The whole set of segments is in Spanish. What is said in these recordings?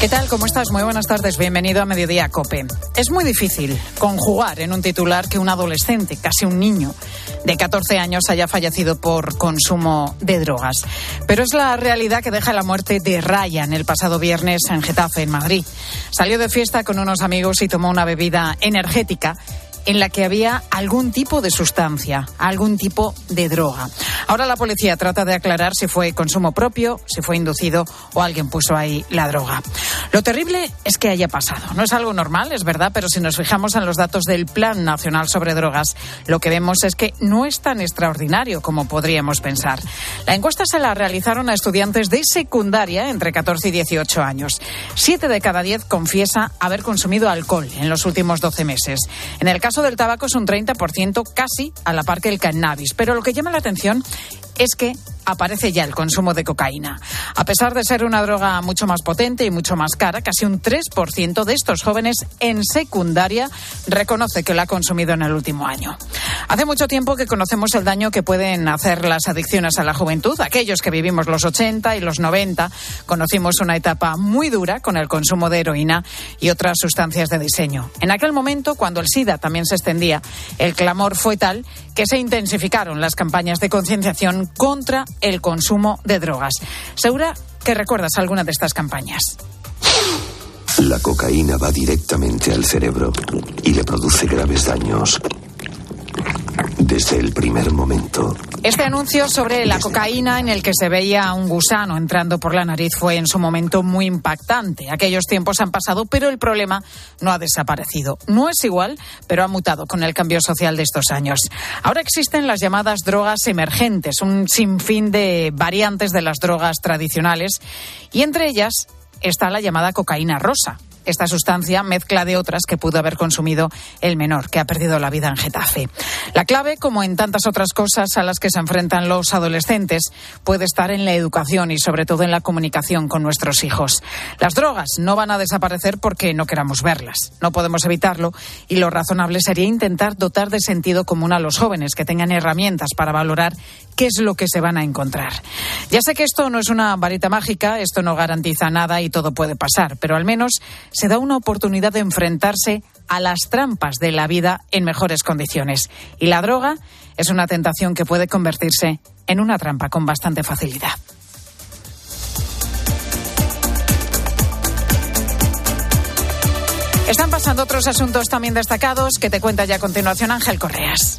¿Qué tal? ¿Cómo estás? Muy buenas tardes. Bienvenido a Mediodía Cope. Es muy difícil conjugar en un titular que un adolescente, casi un niño, de 14 años haya fallecido por consumo de drogas. Pero es la realidad que deja la muerte de Ryan el pasado viernes en Getafe, en Madrid. Salió de fiesta con unos amigos y tomó una bebida energética en la que había algún tipo de sustancia, algún tipo de droga. Ahora la policía trata de aclarar si fue consumo propio, si fue inducido o alguien puso ahí la droga. Lo terrible es que haya pasado. No es algo normal, es verdad, pero si nos fijamos en los datos del Plan Nacional sobre Drogas, lo que vemos es que no es tan extraordinario como podríamos pensar. La encuesta se la realizaron a estudiantes de secundaria entre 14 y 18 años. Siete de cada diez confiesa haber consumido alcohol en los últimos 12 meses. En el del tabaco es un 30%, casi a la par que el cannabis. Pero lo que llama la atención es que aparece ya el consumo de cocaína. A pesar de ser una droga mucho más potente y mucho más cara, casi un 3% de estos jóvenes en secundaria reconoce que la ha consumido en el último año. Hace mucho tiempo que conocemos el daño que pueden hacer las adicciones a la juventud. Aquellos que vivimos los 80 y los 90 conocimos una etapa muy dura con el consumo de heroína y otras sustancias de diseño. En aquel momento, cuando el SIDA también se extendía, el clamor fue tal que se intensificaron las campañas de concienciación contra el consumo de drogas. Segura que recuerdas alguna de estas campañas. La cocaína va directamente al cerebro y le produce graves daños desde el primer momento. Este anuncio sobre la cocaína en el que se veía un gusano entrando por la nariz fue en su momento muy impactante. Aquellos tiempos han pasado, pero el problema no ha desaparecido. No es igual, pero ha mutado con el cambio social de estos años. Ahora existen las llamadas drogas emergentes, un sinfín de variantes de las drogas tradicionales, y entre ellas está la llamada cocaína rosa esta sustancia, mezcla de otras que pudo haber consumido el menor, que ha perdido la vida en Getafe. La clave, como en tantas otras cosas a las que se enfrentan los adolescentes, puede estar en la educación y sobre todo en la comunicación con nuestros hijos. Las drogas no van a desaparecer porque no queramos verlas. No podemos evitarlo y lo razonable sería intentar dotar de sentido común a los jóvenes que tengan herramientas para valorar qué es lo que se van a encontrar. Ya sé que esto no es una varita mágica, esto no garantiza nada y todo puede pasar, pero al menos se da una oportunidad de enfrentarse a las trampas de la vida en mejores condiciones. Y la droga es una tentación que puede convertirse en una trampa con bastante facilidad. Están pasando otros asuntos también destacados que te cuenta ya a continuación Ángel Correas.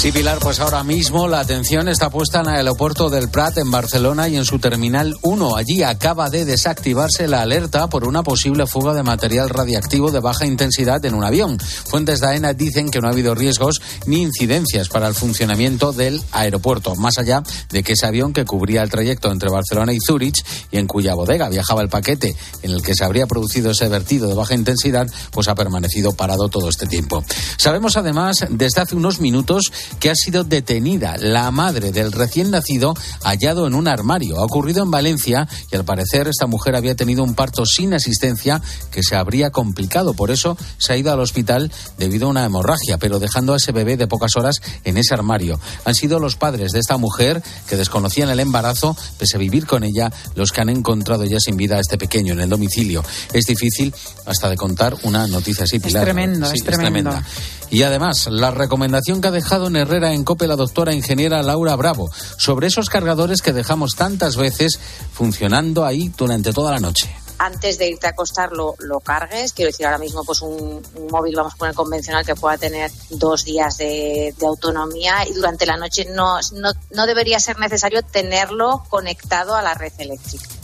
Sí, Pilar, pues ahora mismo la atención está puesta en el aeropuerto del Prat en Barcelona y en su terminal 1. Allí acaba de desactivarse la alerta por una posible fuga de material radiactivo de baja intensidad en un avión. Fuentes de AENA dicen que no ha habido riesgos ni incidencias para el funcionamiento del aeropuerto, más allá de que ese avión que cubría el trayecto entre Barcelona y Zúrich y en cuya bodega viajaba el paquete en el que se habría producido ese vertido de baja intensidad, pues ha permanecido parado todo este tiempo. Sabemos además desde hace unos minutos que ha sido detenida la madre del recién nacido hallado en un armario. Ha ocurrido en Valencia y al parecer esta mujer había tenido un parto sin asistencia que se habría complicado. Por eso se ha ido al hospital debido a una hemorragia, pero dejando a ese bebé de pocas horas en ese armario. Han sido los padres de esta mujer que desconocían el embarazo, pese a vivir con ella, los que han encontrado ya sin vida a este pequeño en el domicilio. Es difícil hasta de contar una noticia así, Pilar. Es tremendo, es tremendo. Y además, la recomendación que ha dejado en Herrera en COPE la doctora ingeniera Laura Bravo sobre esos cargadores que dejamos tantas veces funcionando ahí durante toda la noche antes de irte a acostar lo, lo, cargues. Quiero decir, ahora mismo pues un, móvil, vamos a poner convencional, que pueda tener dos días de, de autonomía y durante la noche no, no, no debería ser necesario tenerlo conectado a la red eléctrica.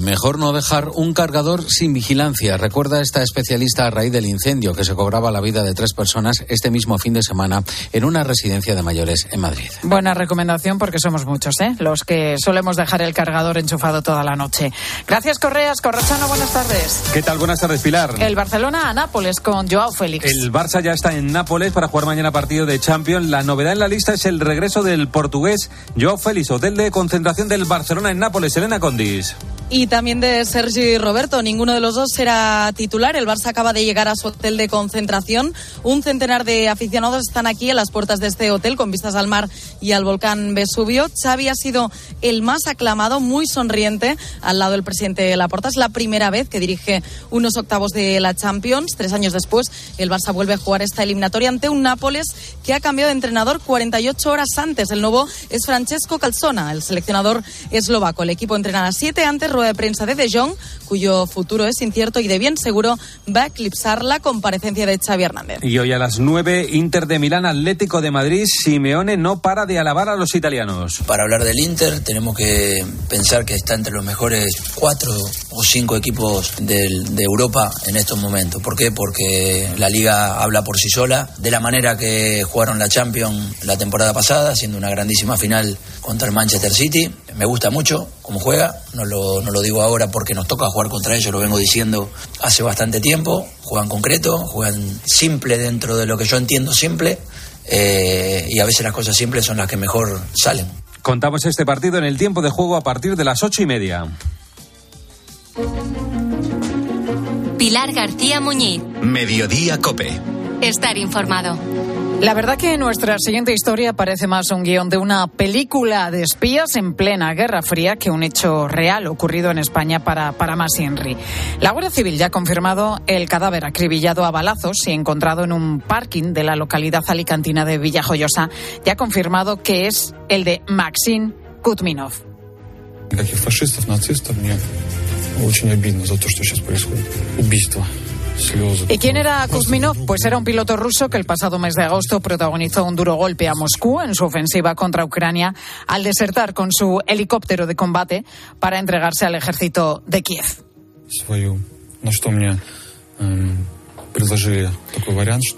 Mejor no dejar un cargador sin vigilancia. Recuerda esta especialista a raíz del incendio que se cobraba la vida de tres personas este mismo fin de semana en una residencia de mayores en Madrid. Buena recomendación porque somos muchos, ¿eh? Los que solemos dejar el cargador enchufado toda la noche. Gracias, Correas. Corrochano, buenas tardes. ¿Qué tal? Buenas tardes, Pilar. El Barcelona a Nápoles con Joao Félix. El Barça ya está en Nápoles para jugar mañana partido de Champions. La novedad en la lista es el regreso del portugués Joao Félix, hotel de concentración del Barcelona en Nápoles. Elena Condis. y también de Sergi Roberto. Ninguno de los dos será titular. El Barça acaba de llegar a su hotel de concentración. Un centenar de aficionados están aquí a las puertas de este hotel con vistas al mar y al volcán Vesubio. Xavi ha sido el más aclamado, muy sonriente al lado del presidente Laporta. Es la primera vez que dirige unos octavos de la Champions. Tres años después, el Barça vuelve a jugar esta eliminatoria ante un Nápoles que ha cambiado de entrenador 48 horas antes. El nuevo es Francesco Calzona, el seleccionador eslovaco. El equipo entrena a siete antes de prensa de De Jong, cuyo futuro es incierto y de bien seguro va a eclipsar la comparecencia de Xavi Hernández. Y hoy a las 9, Inter de Milán, Atlético de Madrid, Simeone no para de alabar a los italianos. Para hablar del Inter tenemos que pensar que está entre los mejores cuatro o cinco equipos de Europa en estos momentos. ¿Por qué? Porque la liga habla por sí sola, de la manera que jugaron la Champions la temporada pasada, siendo una grandísima final contra el Manchester City. Me gusta mucho cómo juega, no lo, no lo digo ahora porque nos toca jugar contra ellos, lo vengo diciendo hace bastante tiempo. Juegan concreto, juegan simple dentro de lo que yo entiendo simple, eh, y a veces las cosas simples son las que mejor salen. Contamos este partido en el tiempo de juego a partir de las ocho y media. Pilar García Muñiz. Mediodía Cope. Estar informado. La verdad que nuestra siguiente historia parece más un guion de una película de espías en plena Guerra Fría que un hecho real ocurrido en España para, para más Henry. La Guardia Civil ya ha confirmado el cadáver acribillado a balazos y encontrado en un parking de la localidad alicantina de Villajoyosa. Ya ha confirmado que es el de Maxim Kutminov. ¿Y quién era Kuzminov? Pues era un piloto ruso que el pasado mes de agosto protagonizó un duro golpe a Moscú en su ofensiva contra Ucrania al desertar con su helicóptero de combate para entregarse al ejército de Kiev.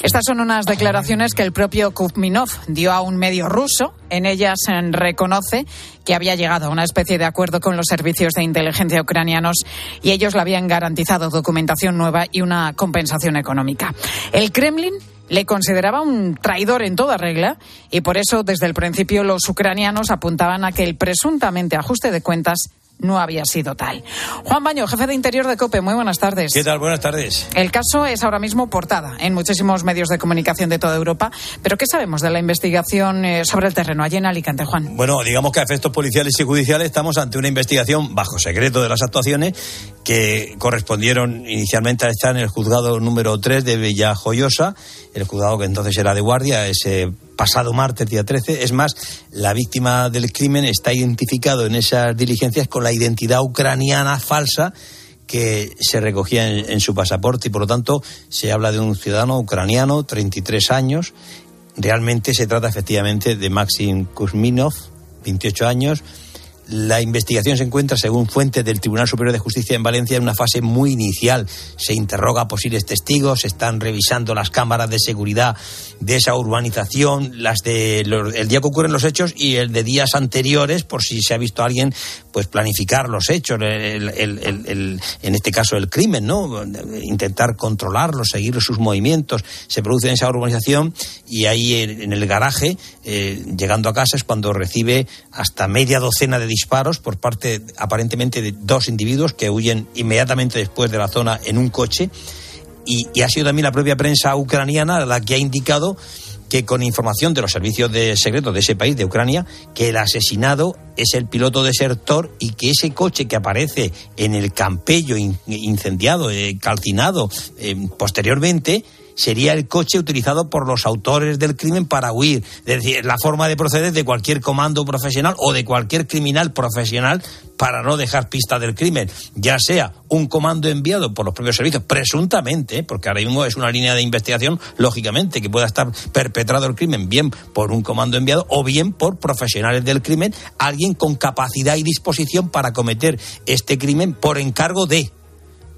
Estas son unas declaraciones que el propio Kuzminov dio a un medio ruso. En ellas reconoce que había llegado a una especie de acuerdo con los servicios de inteligencia ucranianos y ellos le habían garantizado documentación nueva y una compensación económica. El Kremlin le consideraba un traidor en toda regla y por eso desde el principio los ucranianos apuntaban a que el presuntamente ajuste de cuentas no había sido tal. Juan Baño, jefe de Interior de COPE, muy buenas tardes. ¿Qué tal? Buenas tardes. El caso es ahora mismo portada en muchísimos medios de comunicación de toda Europa, pero ¿qué sabemos de la investigación eh, sobre el terreno allí en Alicante, Juan? Bueno, digamos que a efectos policiales y judiciales estamos ante una investigación bajo secreto de las actuaciones que correspondieron inicialmente a estar en el juzgado número 3 de Villajoyosa, el juzgado que entonces era de guardia, ese pasado martes, día 13. Es más, la víctima del crimen está identificado en esas diligencias con la identidad ucraniana falsa que se recogía en, su pasaporte y por lo tanto se habla de un ciudadano ucraniano, 33 años. Realmente se trata efectivamente de Maxim Kuzminov, 28 años, la investigación se encuentra, según fuentes del Tribunal Superior de Justicia en Valencia, en una fase muy inicial. Se interroga a posibles testigos, se están revisando las cámaras de seguridad de esa urbanización, las de el día que ocurren los hechos y el de días anteriores, por si se ha visto alguien pues planificar los hechos, en este caso el crimen, ¿no? Intentar controlarlo, seguir sus movimientos. Se produce en esa urbanización y ahí en el garaje, eh, llegando a casa, es cuando recibe hasta media docena de disparos por parte aparentemente de dos individuos que huyen inmediatamente después de la zona en un coche. Y, y ha sido también la propia prensa ucraniana la que ha indicado que con información de los servicios de secretos de ese país, de Ucrania, que el asesinado es el piloto desertor y que ese coche que aparece en el campello incendiado, eh, calcinado, eh, posteriormente, sería el coche utilizado por los autores del crimen para huir. Es decir, la forma de proceder de cualquier comando profesional o de cualquier criminal profesional para no dejar pista del crimen, ya sea un comando enviado por los propios servicios, presuntamente, porque ahora mismo es una línea de investigación, lógicamente, que pueda estar perpetrado el crimen bien por un comando enviado o bien por profesionales del crimen, alguien con capacidad y disposición para cometer este crimen por encargo de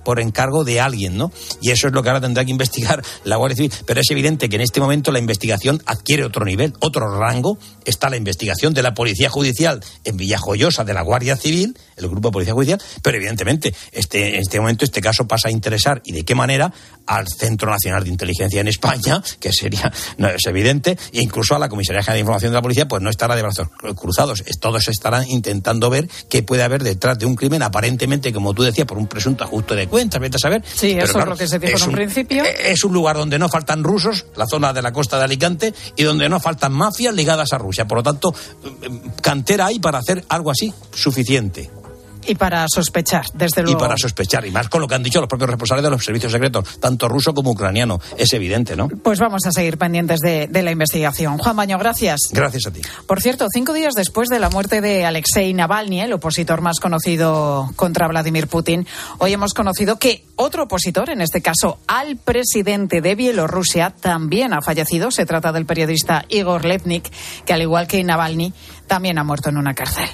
por encargo de alguien, ¿no? Y eso es lo que ahora tendrá que investigar la Guardia Civil. Pero es evidente que en este momento la investigación adquiere otro nivel, otro rango. Está la investigación de la Policía Judicial en Villajoyosa de la Guardia Civil, el Grupo de Policía Judicial, pero evidentemente este, en este momento este caso pasa a interesar y de qué manera al Centro Nacional de Inteligencia en España, que sería, no es evidente, e incluso a la Comisaría General de Información de la Policía, pues no estará de brazos cruzados. Todos estarán intentando ver qué puede haber detrás de un crimen, aparentemente, como tú decías, por un presunto ajuste de cuentas, vete a saber. Sí, eso es lo que se dijo en un principio. Es un lugar donde no faltan rusos, la zona de la costa de Alicante, y donde no faltan mafias ligadas a Rusia. Por lo tanto, cantera hay para hacer algo así suficiente. Y para sospechar, desde luego. Y para sospechar, y más con lo que han dicho los propios responsables de los servicios secretos, tanto ruso como ucraniano. Es evidente, ¿no? Pues vamos a seguir pendientes de, la investigación. Juan Baño, gracias. Gracias a ti. Por cierto, cinco días después de la muerte de Alexei Navalny, el opositor más conocido contra Vladimir Putin, hoy hemos conocido que otro opositor, en este caso al presidente de Bielorrusia, también ha fallecido. Se trata del periodista Igor Levnik, que al igual que Navalny, también ha muerto en una cárcel.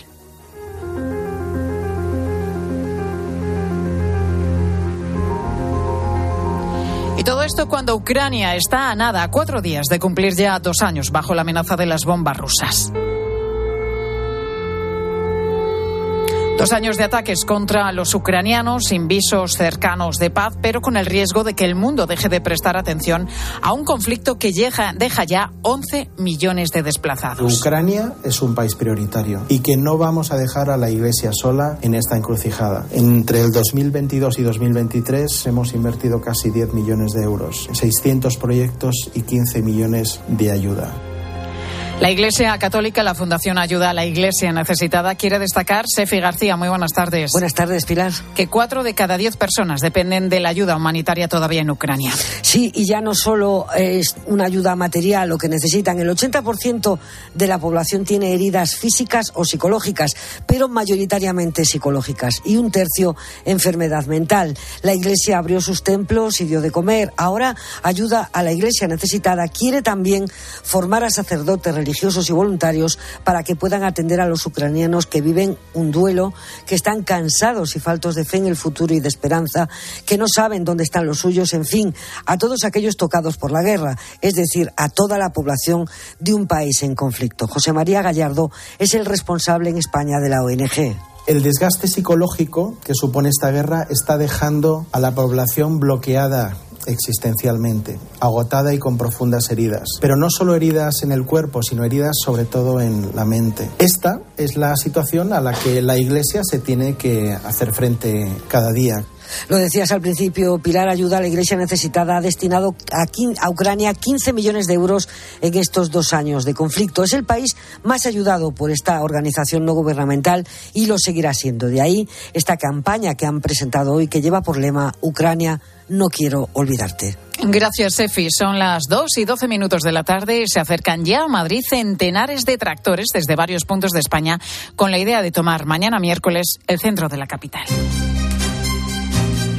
Y todo esto cuando Ucrania está a nada, a cuatro días de cumplir ya dos años bajo la amenaza de las bombas rusas. Dos años de ataques contra los ucranianos sin visos cercanos de paz, pero con el riesgo de que el mundo deje de prestar atención a un conflicto que deja ya 11 millones de desplazados. Ucrania es un país prioritario y que no vamos a dejar a la Iglesia sola en esta encrucijada. Entre el 2022 y 2023 hemos invertido casi 10 millones de euros, 600 proyectos y 15 millones de ayuda. La Iglesia Católica, la Fundación Ayuda a la Iglesia Necesitada, quiere destacar, Sefi García, muy buenas tardes. Buenas tardes, Pilar. Que cuatro de cada diez personas dependen de la ayuda humanitaria todavía en Ucrania. Sí, y ya no solo es una ayuda material lo que necesitan, el 80% de la población tiene heridas físicas o psicológicas, pero mayoritariamente psicológicas, y un tercio enfermedad mental. La Iglesia abrió sus templos y dio de comer. Ahora ayuda a la Iglesia necesitada. Quiere también formar a sacerdotes religiosos religiosos y voluntarios para que puedan atender a los ucranianos que viven un duelo, que están cansados y faltos de fe en el futuro y de esperanza, que no saben dónde están los suyos, en fin, a todos aquellos tocados por la guerra, es decir, a toda la población de un país en conflicto. José María Gallardo es el responsable en España de la ONG. El desgaste psicológico que supone esta guerra está dejando a la población bloqueada existencialmente, agotada y con profundas heridas. Pero no solo heridas en el cuerpo, sino heridas sobre todo en la mente. Esta es la situación a la que la Iglesia se tiene que hacer frente cada día. Lo decías al principio, Pilar Ayuda a la Iglesia Necesitada ha destinado a, Ucrania 15 millones de euros en estos dos años de conflicto. Es el país más ayudado por esta organización no gubernamental y lo seguirá siendo. De ahí esta campaña que han presentado hoy que lleva por lema Ucrania no quiero olvidarte. Gracias, Efi. Son las 2 y 12 minutos de la tarde. Se acercan ya a Madrid centenares de tractores desde varios puntos de España con la idea de tomar mañana miércoles el centro de la capital.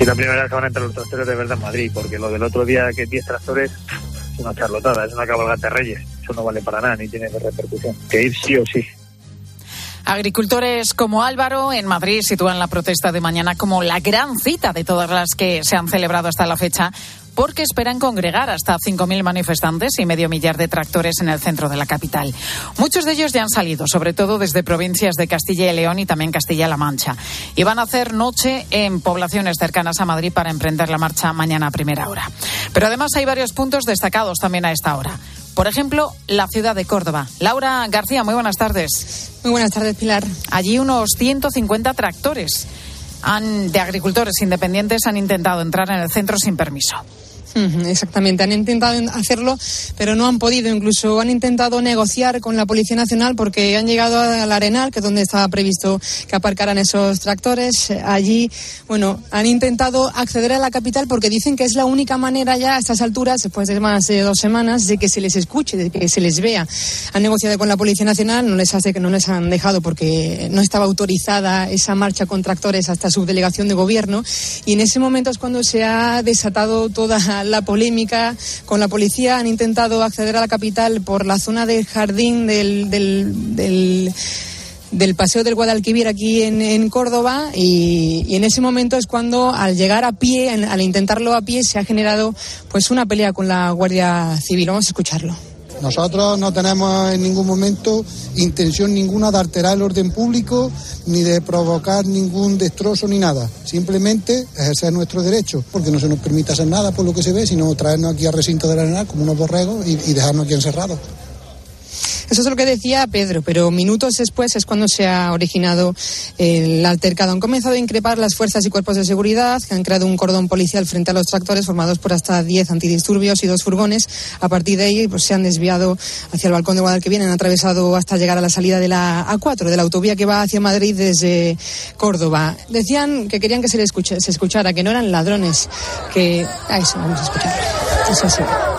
Y la primera vez que van a entrar los tractores de verdad en Madrid, porque lo del otro día que 10 tractores es una charlotada, es una cabalgata reyes. Eso no vale para nada ni tiene repercusión. Que ir sí o sí. Agricultores como Álvaro en Madrid sitúan la protesta de mañana como la gran cita de todas las que se han celebrado hasta la fecha porque esperan congregar hasta 5.000 manifestantes y medio millar de tractores en el centro de la capital. Muchos de ellos ya han salido, sobre todo desde provincias de Castilla y León y también Castilla-La Mancha. Y van a hacer noche en poblaciones cercanas a Madrid para emprender la marcha mañana a primera hora. Pero además hay varios puntos destacados también a esta hora. Por ejemplo, la ciudad de Córdoba. Laura García, muy buenas tardes. Muy buenas tardes, Pilar. Allí unos 150 tractores han, de agricultores independientes han intentado entrar en el centro sin permiso. Exactamente, han intentado hacerlo, pero no han podido. Incluso han intentado negociar con la Policía Nacional porque han llegado al Arenal, que es donde estaba previsto que aparcaran esos tractores. Allí, bueno, han intentado acceder a la capital porque dicen que es la única manera ya a estas alturas, después de más de dos semanas, de que se les escuche, de que se les vea. Han negociado con la Policía Nacional, no les hace que no les han dejado porque no estaba autorizada esa marcha con tractores hasta su delegación de gobierno. Y en ese momento es cuando se ha desatado toda la polémica con la policía. Han intentado acceder a la capital por la zona del jardín del, del, del Paseo del Guadalquivir aquí en, Córdoba y, en ese momento es cuando al llegar a pie, al intentarlo a pie, se ha generado pues una pelea con la Guardia Civil. Vamos a escucharlo. Nosotros no tenemos en ningún momento intención ninguna de alterar el orden público ni de provocar ningún destrozo ni nada. Simplemente ejercer nuestro derecho, porque no se nos permite hacer nada por lo que se ve, sino traernos aquí al recinto de la arenal como unos borregos y, y dejarnos aquí encerrados. Eso es lo que decía Pedro, pero minutos después es cuando se ha originado el altercado. Han comenzado a increpar las fuerzas y cuerpos de seguridad que han creado un cordón policial frente a los tractores formados por hasta 10 antidisturbios y dos furgones. A partir de ahí pues, se han desviado hacia el balcón de Guadalquivir, han atravesado hasta llegar a la salida de la A4, de la autovía que va hacia Madrid desde Córdoba. Decían que querían que se, le escuche, se escuchara, que no eran ladrones, que... Ah, eso, vamos a escuchar. Eso.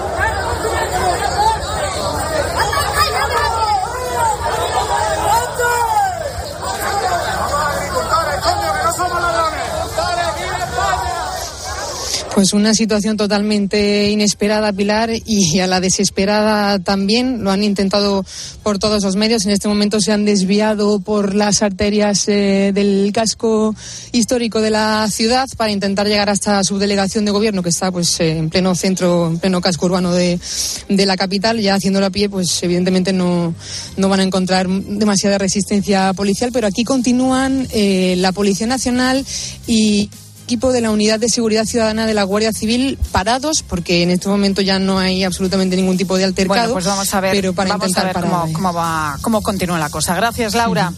Pues una situación totalmente inesperada, Pilar, y a la desesperada también. Lo han intentado por todos los medios. En este momento se han desviado por las arterias eh, del casco histórico de la ciudad para intentar llegar hasta la subdelegación de gobierno que está pues eh, en pleno centro, en pleno casco urbano de, de la capital. Ya haciéndolo a pie, pues evidentemente no, no van a encontrar demasiada resistencia policial, pero aquí continúan eh, la Policía Nacional y equipo de la Unidad de Seguridad Ciudadana de la Guardia Civil parados, porque en este momento ya no hay absolutamente ningún tipo de altercado. Bueno, pues vamos a ver, pero para vamos intentar a ver cómo, cómo, va, cómo continúa la cosa. Gracias, Laura.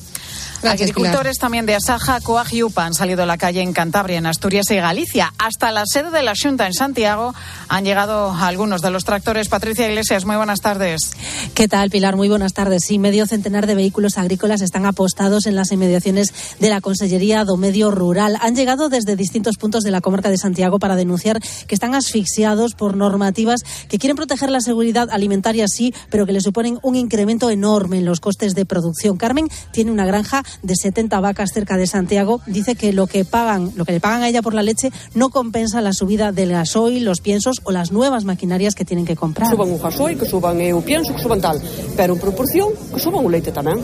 Gracias, Agricultores también de Asaja, Coag y UPA han salido a la calle en Cantabria, en Asturias y Galicia. Hasta la sede de la Junta en Santiago han llegado algunos de los tractores. Patricia Iglesias, muy buenas tardes. ¿Qué tal, Pilar? Muy buenas tardes. Sí, medio centenar de vehículos agrícolas están apostados en las inmediaciones de la Consellería do Medio Rural. Han llegado desde distintos puntos de la comarca de Santiago para denunciar que están asfixiados por normativas que quieren proteger la seguridad alimentaria, sí, pero que le suponen un incremento enorme en los costes de producción. Carmen tiene una granja de 70 vacas cerca de Santiago. Dice que lo que pagan, lo que le pagan a ella por la leche no compensa la subida del gasoil, los piensos o las nuevas maquinarias que tienen que comprar. suban o gasoil, que suban eh, o pienso, que suban tal, pero en proporción que suban o leite tamén.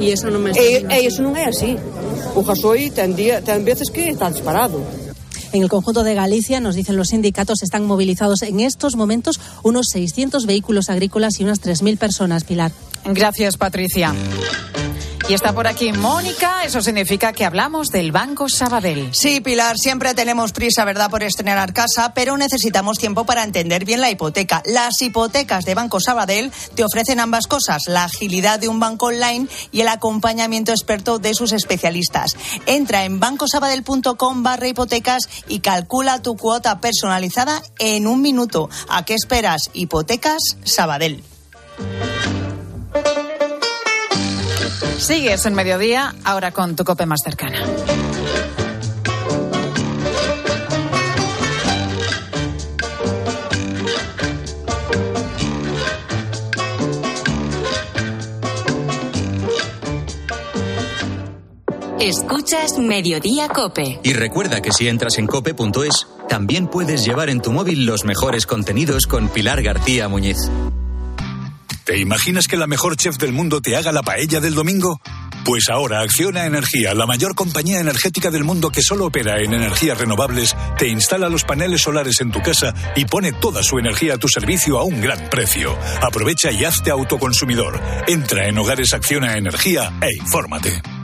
E iso non me E, e iso non é así. O gasoil ten, día, ten veces que está disparado. En el conjunto de Galicia, nos dicen los sindicatos, están movilizados en estos momentos unos 600 vehículos agrícolas y unas 3.000 personas, Pilar. Gracias, Patricia. Y está por aquí Mónica, eso significa que hablamos del Banco Sabadell. Sí, Pilar, siempre tenemos prisa, ¿verdad?, por estrenar casa, pero necesitamos tiempo para entender bien la hipoteca. Las hipotecas de Banco Sabadell te ofrecen ambas cosas, la agilidad de un banco online y el acompañamiento experto de sus especialistas. Entra en bancosabadell.com barra hipotecas y calcula tu cuota personalizada en un minuto. ¿A qué esperas? Hipotecas Sabadell. Sigues en mediodía, ahora con tu cope más cercana. Escuchas Mediodía Cope. Y recuerda que si entras en cope.es, también puedes llevar en tu móvil los mejores contenidos con Pilar García Muñiz. ¿Te imaginas que la mejor chef del mundo te haga la paella del domingo? Pues ahora Acciona Energía, la mayor compañía energética del mundo que solo opera en energías renovables, te instala los paneles solares en tu casa y pone toda su energía a tu servicio a un gran precio. Aprovecha y hazte autoconsumidor. Entra en Hogares Acciona Energía e infórmate.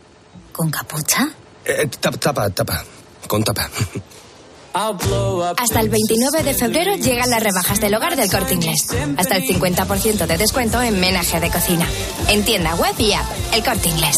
¿Con capucha? Eh, tapa, tapa, tapa. Con tapa. Hasta el 29 de febrero llegan las rebajas del hogar del corte inglés. Hasta el 50% de descuento en menaje de cocina. En tienda web y app. El corte inglés.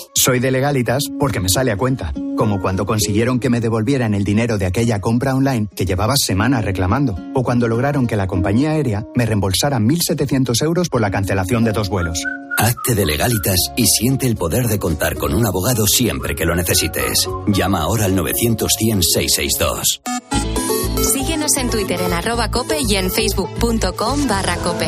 Soy de legalitas porque me sale a cuenta, como cuando consiguieron que me devolvieran el dinero de aquella compra online que llevaba semanas reclamando, o cuando lograron que la compañía aérea me reembolsara 1.700 euros por la cancelación de dos vuelos. Hazte de legalitas y siente el poder de contar con un abogado siempre que lo necesites. Llama ahora al 900-100-662. Síguenos en Twitter en arroba cope y en facebook.com barra cope.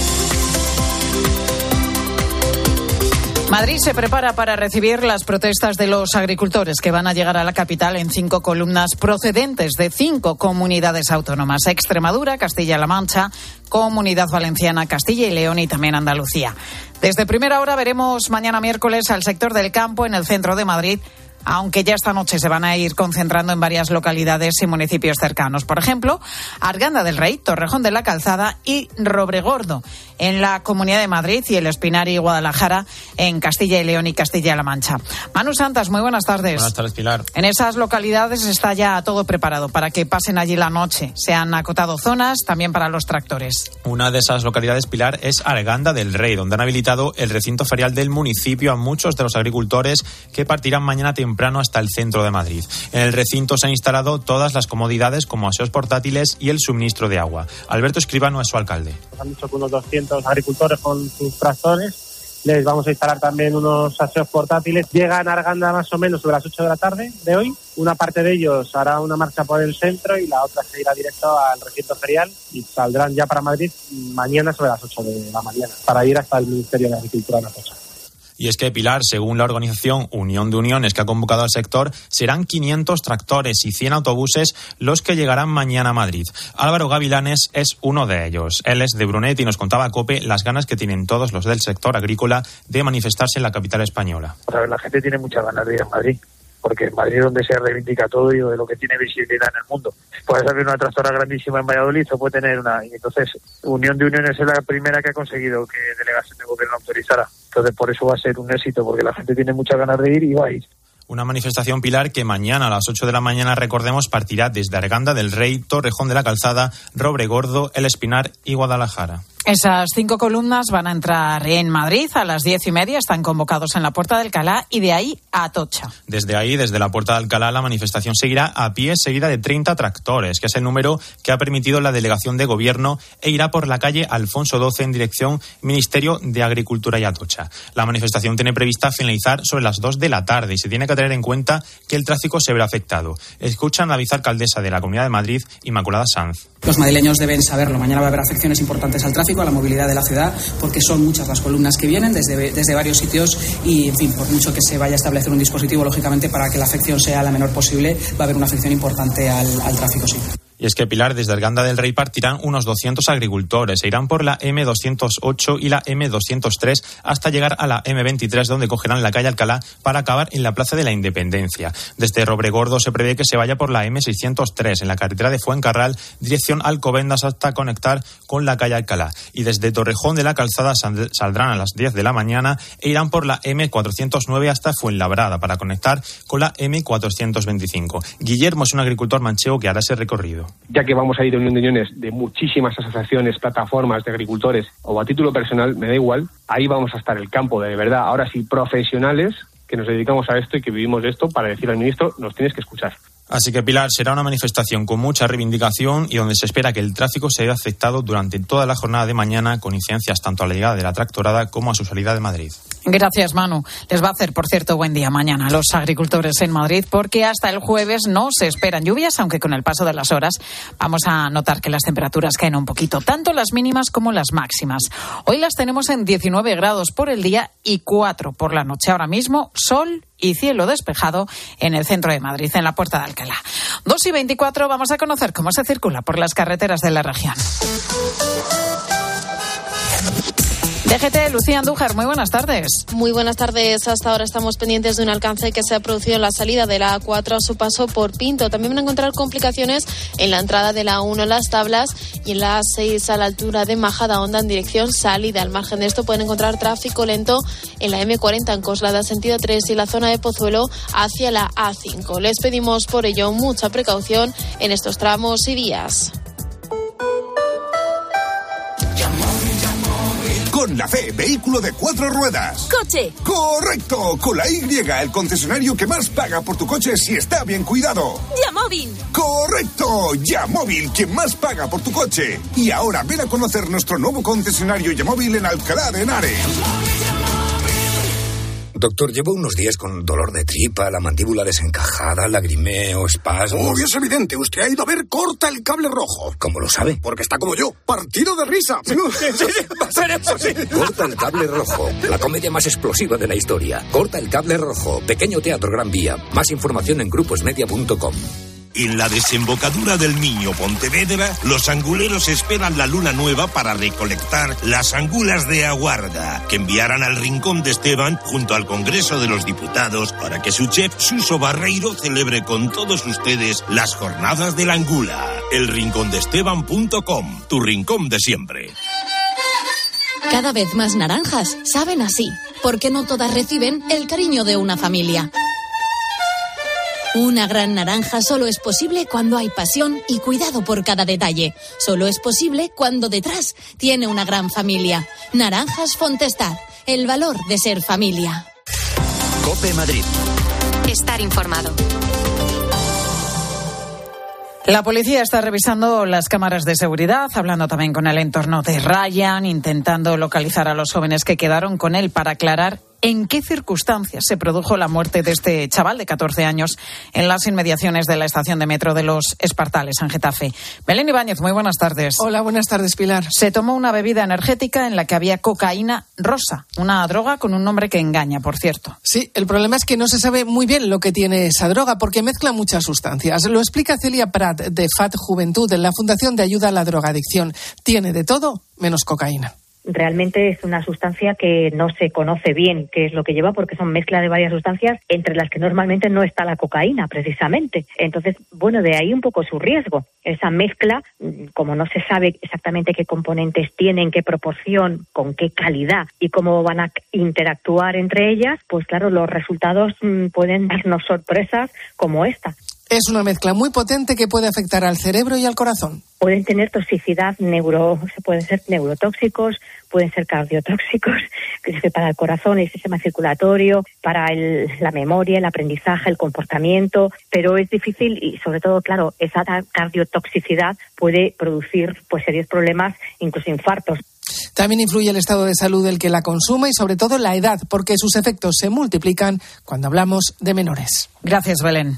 Madrid se prepara para recibir las protestas de los agricultores que van a llegar a la capital en cinco columnas procedentes de cinco comunidades autónomas: Extremadura, Castilla-La Mancha, Comunidad Valenciana, Castilla y León y también Andalucía. Desde primera hora veremos mañana miércoles al sector del campo en el centro de Madrid aunque ya esta noche se van a ir concentrando en varias localidades y municipios cercanos. Por ejemplo, Arganda del Rey, Torrejón de la Calzada y Robregordo en la Comunidad de Madrid y el Espinar y Guadalajara en Castilla y León y Castilla-La Mancha. Manu Santas, muy buenas tardes. Buenas tardes, Pilar. En esas localidades está ya todo preparado para que pasen allí la noche. Se han acotado zonas también para los tractores. Una de esas localidades, Pilar, es Arganda del Rey, donde han habilitado el recinto ferial del municipio a muchos de los agricultores que partirán mañana temprano hasta el centro de Madrid. En el recinto se han instalado todas las comodidades como aseos portátiles y el suministro de agua. Alberto Escribano es su alcalde. Han dicho que unos 200 agricultores con sus tractores les vamos a instalar también unos aseos portátiles. Llegan a Arganda más o menos sobre las 8 de la tarde de hoy. Una parte de ellos hará una marcha por el centro y la otra se irá directo al recinto ferial y saldrán ya para Madrid mañana sobre las 8 de la mañana para ir hasta el Ministerio de Agricultura de Atocha. Y es que, Pilar, según la organización Unión de Uniones que ha convocado al sector, serán 500 tractores y 100 autobuses los que llegarán mañana a Madrid. Álvaro Gavilanes es uno de ellos. Él es de Brunet y nos contaba a COPE las ganas que tienen todos los del sector agrícola de manifestarse en la capital española. Pues a ver, la gente tiene muchas ganas de ir a Madrid porque en Madrid es donde se reivindica todo y de lo que tiene visibilidad en el mundo. Puede haber una tractora grandísima en Valladolid o puede tener una. Y entonces, Unión de Uniones es la primera que ha conseguido que delegación de gobierno autorizara. Entonces, por eso va a ser un éxito, porque la gente tiene muchas ganas de ir y va a ir. Una manifestación pilar que mañana a las 8 de la mañana, recordemos, partirá desde Arganda del Rey, Torrejón de la Calzada, Robregordo, El Espinar y Guadalajara. Esas cinco columnas van a entrar en Madrid a las diez y media. Están convocados en la Puerta de Alcalá y de ahí a Atocha. Desde ahí, desde la Puerta de Alcalá, la manifestación seguirá a pie, seguida de 30 tractores, que es el número que ha permitido la delegación de gobierno, e irá por la calle Alfonso XII en dirección Ministerio de Agricultura y Atocha. La manifestación tiene prevista finalizar sobre las 2 de la tarde y se tiene que tener en cuenta que el tráfico se verá afectado. Escuchan la vicealcaldesa de la Comunidad de Madrid, Inmaculada Sanz. Los madrileños deben saberlo. Mañana va a haber afecciones importantes al tráfico, a la movilidad de la ciudad, porque son muchas las columnas que vienen desde, desde varios sitios y, en fin, por mucho que se vaya a establecer un dispositivo, lógicamente, para que la afección sea la menor posible, va a haber una afección importante al, al tráfico, sí. Y es que Pilar, desde Arganda del Rey partirán unos 200 agricultores e irán por la M208 y la M203 hasta llegar a la M23, donde cogerán la calle Alcalá para acabar en la Plaza de la Independencia. Desde Robregordo se prevé que se vaya por la M603 en la carretera de Fuencarral, dirección Alcobendas, hasta conectar con la calle Alcalá. Y desde Torrejón de la Calzada saldrán a las 10 de la mañana e irán por la M409 hasta Fuenlabrada para conectar con la M425. Guillermo es un agricultor manchego que hará ese recorrido ya que vamos a ir a unión de uniones de muchísimas asociaciones, plataformas de agricultores o a título personal, me da igual, ahí vamos a estar el campo de verdad, ahora sí, profesionales que nos dedicamos a esto y que vivimos de esto para decir al ministro, nos tienes que escuchar. Así que, Pilar, será una manifestación con mucha reivindicación y donde se espera que el tráfico se vea afectado durante toda la jornada de mañana, con incidencias tanto a la llegada de la tractorada como a su salida de Madrid. Gracias, Manu. Les va a hacer, por cierto, buen día mañana a los agricultores en Madrid, porque hasta el jueves no se esperan lluvias, aunque con el paso de las horas vamos a notar que las temperaturas caen un poquito, tanto las mínimas como las máximas. Hoy las tenemos en 19 grados por el día y 4 por la noche. Ahora mismo, sol y cielo despejado en el centro de Madrid, en la Puerta de Alcalá. 2 y 24 vamos a conocer cómo se circula por las carreteras de la región. DGT, Lucía Andújar, muy buenas tardes. Muy buenas tardes. Hasta ahora estamos pendientes de un alcance que se ha producido en la salida de la A4 a su paso por Pinto. También van a encontrar complicaciones en la entrada de la 1 en las tablas y en la 6 a la altura de Majada Honda en dirección salida. Al margen de esto pueden encontrar tráfico lento en la M40 en Coslada sentido 3 y la zona de Pozuelo hacia la A5. Les pedimos por ello mucha precaución en estos tramos y días. Con la fe, vehículo de cuatro ruedas. ¡Coche! ¡Correcto! Con la Y, el concesionario que más paga por tu coche si está bien cuidado. ¡Yamóvil! ¡Correcto! Yamóvil, quien más paga por tu coche. Y ahora ven a conocer nuestro nuevo concesionario Yamóvil en Alcalá de Henares. Doctor, llevo unos días con dolor de tripa, la mandíbula desencajada, lagrimeo, espasmos. Oh, es evidente, usted ha ido a ver corta el cable rojo. ¿Cómo lo sabe? Porque está como yo, partido de risa. Va a ser eso, sí. Corta el cable rojo, la comedia más explosiva de la historia. Corta el cable rojo, pequeño teatro Gran Vía. Más información en gruposmedia.com. En la desembocadura del Niño Pontevedra, los anguleros esperan la luna nueva para recolectar las angulas de aguarda, que enviarán al Rincón de Esteban junto al Congreso de los Diputados para que su chef Suso Barreiro celebre con todos ustedes las jornadas de la angula. Elrincondeesteban.com, tu rincón de siempre. Cada vez más naranjas saben así, porque no todas reciben el cariño de una familia. Una gran naranja solo es posible cuando hay pasión y cuidado por cada detalle. Solo es posible cuando detrás tiene una gran familia. Naranjas Fontestad, el valor de ser familia. Cope Madrid. Estar informado. La policía está revisando las cámaras de seguridad, hablando también con el entorno de Ryan, intentando localizar a los jóvenes que quedaron con él para aclarar en qué circunstancias se produjo la muerte de este chaval de 14 años en las inmediaciones de la estación de metro de los Espartales, en Getafe. Belén Ibáñez, muy buenas tardes. Hola, buenas tardes, Pilar. Se tomó una bebida energética en la que había cocaína rosa, una droga con un nombre que engaña, por cierto. Sí, el problema es que no se sabe muy bien lo que tiene esa droga porque mezcla muchas sustancias. Lo explica Celia Prat de FAT Juventud en la Fundación de Ayuda a la Drogadicción. Tiene de todo menos cocaína realmente es una sustancia que no se conoce bien qué es lo que lleva porque son mezcla de varias sustancias entre las que normalmente no está la cocaína precisamente. Entonces, bueno, de ahí un poco su riesgo. Esa mezcla, mm, como no se sabe exactamente qué componentes tienen, qué proporción, con qué calidad y cómo van a interactuar entre ellas, pues claro, los resultados mm, pueden darnos sorpresas como esta. Es una mezcla muy potente que puede afectar al cerebro y al corazón. Pueden tener toxicidad neuro, pueden ser neurotóxicos, pueden ser cardiotóxicos, que para el corazón, el sistema circulatorio, para la memoria, el aprendizaje, el comportamiento, pero es difícil y sobre todo, claro, esa cardiotoxicidad puede producir pues serios problemas, incluso infartos. También influye el estado de salud del que la consume y sobre todo la edad, porque sus efectos se multiplican cuando hablamos de menores. Gracias, Belén.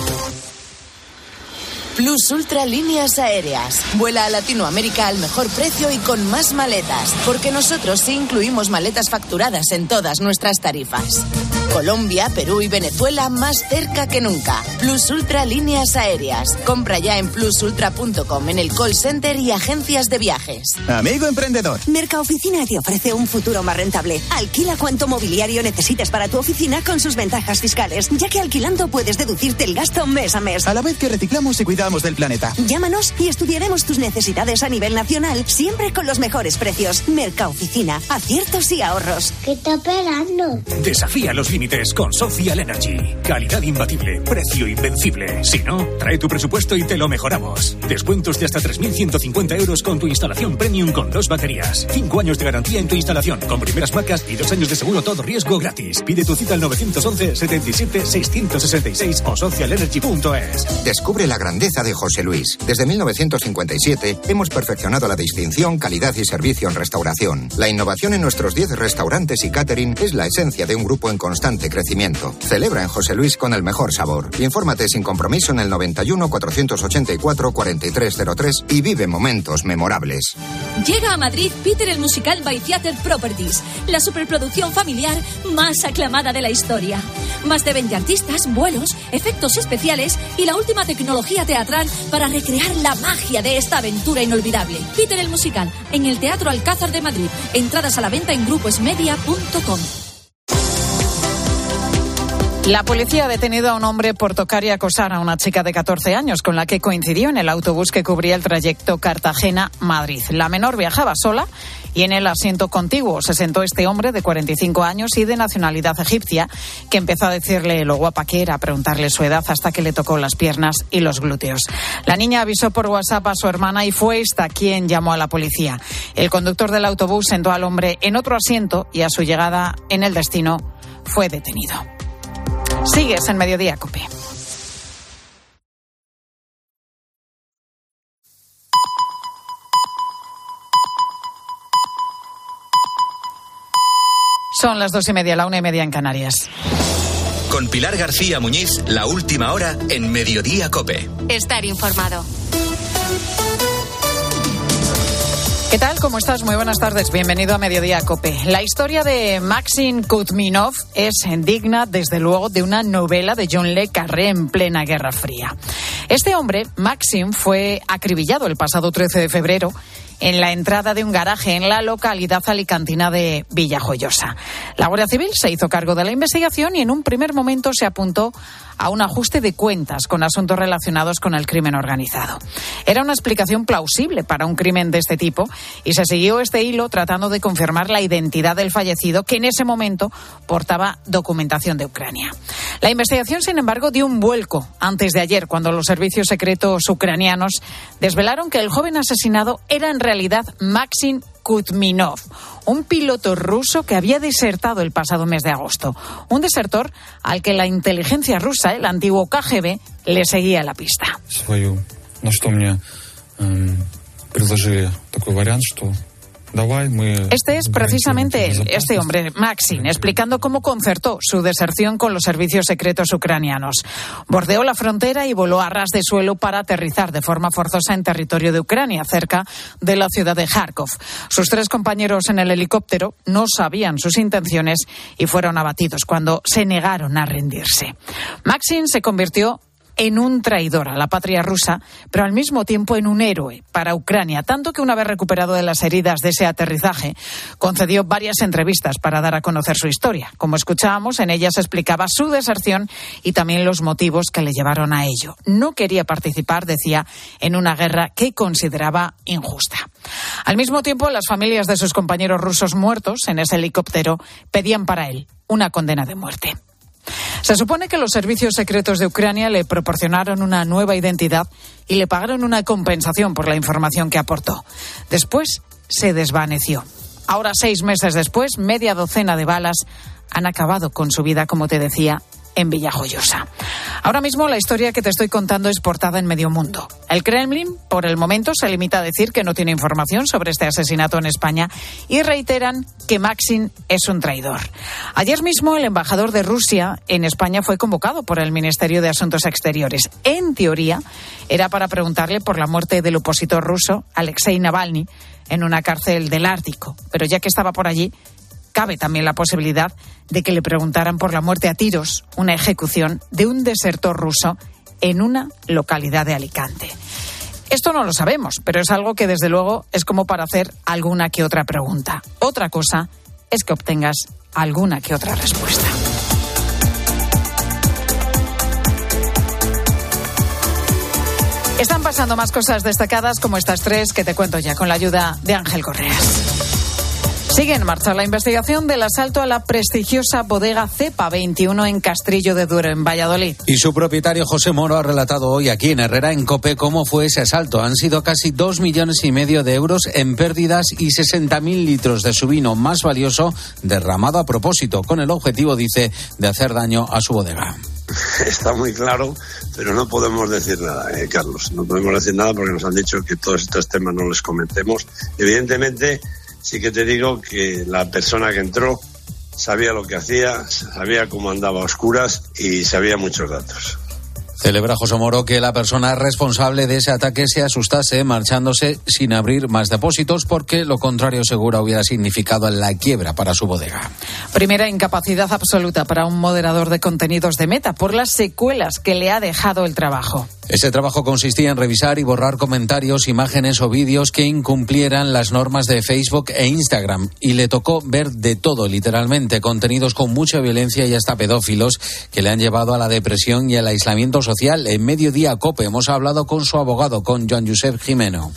Plus Ultra Líneas Aéreas. Vuela a Latinoamérica al mejor precio y con más maletas, porque nosotros sí incluimos maletas facturadas en todas nuestras tarifas. Colombia, Perú y Venezuela más cerca que nunca. Plus Ultra Líneas Aéreas. Compra ya en plusultra.com en el call center y agencias de viajes. Amigo emprendedor. Mercaoficina te ofrece un futuro más rentable. Alquila cuanto mobiliario necesites para tu oficina con sus ventajas fiscales, ya que alquilando puedes deducirte el gasto mes a mes. A la vez que reciclamos y cuidamos del planeta. Llámanos y estudiaremos tus necesidades a nivel nacional, siempre con los mejores precios. Mercaoficina, aciertos y ahorros. ¿Qué está esperando? Desafía los límites con Social Energy. Calidad imbatible, precio invencible. Si no, trae tu presupuesto y te lo mejoramos. Descuentos de hasta 3.150 euros con tu instalación premium con dos baterías. Cinco años de garantía en tu instalación con primeras marcas y dos años de seguro todo riesgo gratis. Pide tu cita al 911 77 666 o socialenergy.es. Descubre la grandeza de José Luis. Desde 1957 hemos perfeccionado la distinción, calidad y servicio en restauración. La innovación en nuestros 10 restaurantes y catering es la esencia de un grupo en constante crecimiento. Celebra en José Luis con el mejor sabor. Infórmate sin compromiso en el 91 484 4303 y vive momentos memorables. Llega a Madrid Peter el musical by Theater Properties, la superproducción familiar más aclamada de la historia. Más de 20 artistas, vuelos, efectos especiales y la última tecnología teatral para recrear la magia de esta aventura inolvidable. Peter el musical en el Teatro Alcázar de Madrid. Entradas a la venta en gruposmedia.com. La policía ha detenido a un hombre por tocar y acosar a una chica de 14 años con la que coincidió en el autobús que cubría el trayecto Cartagena-Madrid. La menor viajaba sola y en el asiento contiguo se sentó este hombre de 45 años y de nacionalidad egipcia que empezó a decirle lo guapa que era, a preguntarle su edad hasta que le tocó las piernas y los glúteos. La niña avisó por WhatsApp a su hermana y fue esta quien llamó a la policía. El conductor del autobús sentó al hombre en otro asiento y a su llegada en el destino fue detenido. Sigues en Mediodía, Cope. Son las dos y media, la una y media en Canarias. Con Pilar García Muñiz, la última hora en Mediodía Cope. Estar informado. ¿Qué tal? ¿Cómo estás? Muy buenas tardes. Bienvenido a Mediodía Cope. La historia de Maxim Kutminov es digna, desde luego, de una novela de John Le Carré en plena Guerra Fría. Este hombre, Maxim, fue acribillado el pasado 13 de febrero en la entrada de un garaje en la localidad alicantina de Villajoyosa. La Guardia Civil se hizo cargo de la investigación y en un primer momento se apuntó a un ajuste de cuentas con asuntos relacionados con el crimen organizado. Era una explicación plausible para un crimen de este tipo y se siguió este hilo tratando de confirmar la identidad del fallecido que en ese momento portaba documentación de Ucrania. La investigación, sin embargo, dio un vuelco antes de ayer cuando los servicios secretos ucranianos desvelaron que el joven asesinado era en realidad Maxim Kutminov, un piloto ruso que había desertado el pasado mes de agosto. Un desertor al que la inteligencia rusa, el antiguo KGB, le seguía la pista. Este es precisamente este hombre, Maxim, explicando cómo concertó su deserción con los servicios secretos ucranianos. Bordeó la frontera y voló a ras de suelo para aterrizar de forma forzosa en territorio de Ucrania, cerca de la ciudad de Kharkov. Sus tres compañeros en el helicóptero no sabían sus intenciones y fueron abatidos cuando se negaron a rendirse. Maxim se convirtió en un traidor a la patria rusa, pero al mismo tiempo en un héroe para Ucrania, tanto que una vez recuperado de las heridas de ese aterrizaje, concedió varias entrevistas para dar a conocer su historia. Como escuchábamos, en ellas explicaba su deserción y también los motivos que le llevaron a ello. No quería participar, decía, en una guerra que consideraba injusta. Al mismo tiempo, las familias de sus compañeros rusos muertos en ese helicóptero pedían para él una condena de muerte. Se supone que los servicios secretos de Ucrania le proporcionaron una nueva identidad y le pagaron una compensación por la información que aportó. Después se desvaneció. Ahora, seis meses después, media docena de balas han acabado con su vida, como te decía, en Villajoyosa. Ahora mismo la historia que te estoy contando es portada en medio mundo. El Kremlin, por el momento, se limita a decir que no tiene información sobre este asesinato en España y reiteran que Maxim es un traidor. Ayer mismo el embajador de Rusia en España fue convocado por el Ministerio de Asuntos Exteriores. En teoría, era para preguntarle por la muerte del opositor ruso Alexei Navalny en una cárcel del Ártico. Pero ya que estaba por allí, cabe también la posibilidad de que le preguntaran por la muerte a tiros, una ejecución de un desertor ruso en una localidad de Alicante. Esto no lo sabemos, pero es algo que desde luego es como para hacer alguna que otra pregunta. Otra cosa es que obtengas alguna que otra respuesta. Están pasando más cosas destacadas como estas tres que te cuento ya con la ayuda de Ángel Correas. Sigue en marcha la investigación del asalto a la prestigiosa bodega Cepa 21 en Castrillo de Duero, en Valladolid. Y su propietario José Moro ha relatado hoy aquí en Herrera, en Cope, cómo fue ese asalto. Han sido casi dos millones y medio de euros en pérdidas y 60.000 litros de su vino más valioso derramado a propósito, con el objetivo, dice, de hacer daño a su bodega. Está muy claro, pero no podemos decir nada, eh, Carlos. No podemos decir nada porque nos han dicho que todos estos temas no les comentemos. Evidentemente, sí que te digo que la persona que entró sabía lo que hacía, sabía cómo andaba a oscuras y sabía muchos datos. Celebra José Moro que la persona responsable de ese ataque se asustase marchándose sin abrir más depósitos porque lo contrario seguro hubiera significado la quiebra para su bodega. Primera incapacidad absoluta para un moderador de contenidos de Meta por las secuelas que le ha dejado el trabajo. Ese trabajo consistía en revisar y borrar comentarios, imágenes o vídeos que incumplieran las normas de Facebook e Instagram. Y le tocó ver de todo, literalmente, contenidos con mucha violencia y hasta pedófilos que le han llevado a la depresión y al aislamiento social. En Mediodía Cope hemos hablado con su abogado, con Joan Josep Jimeno.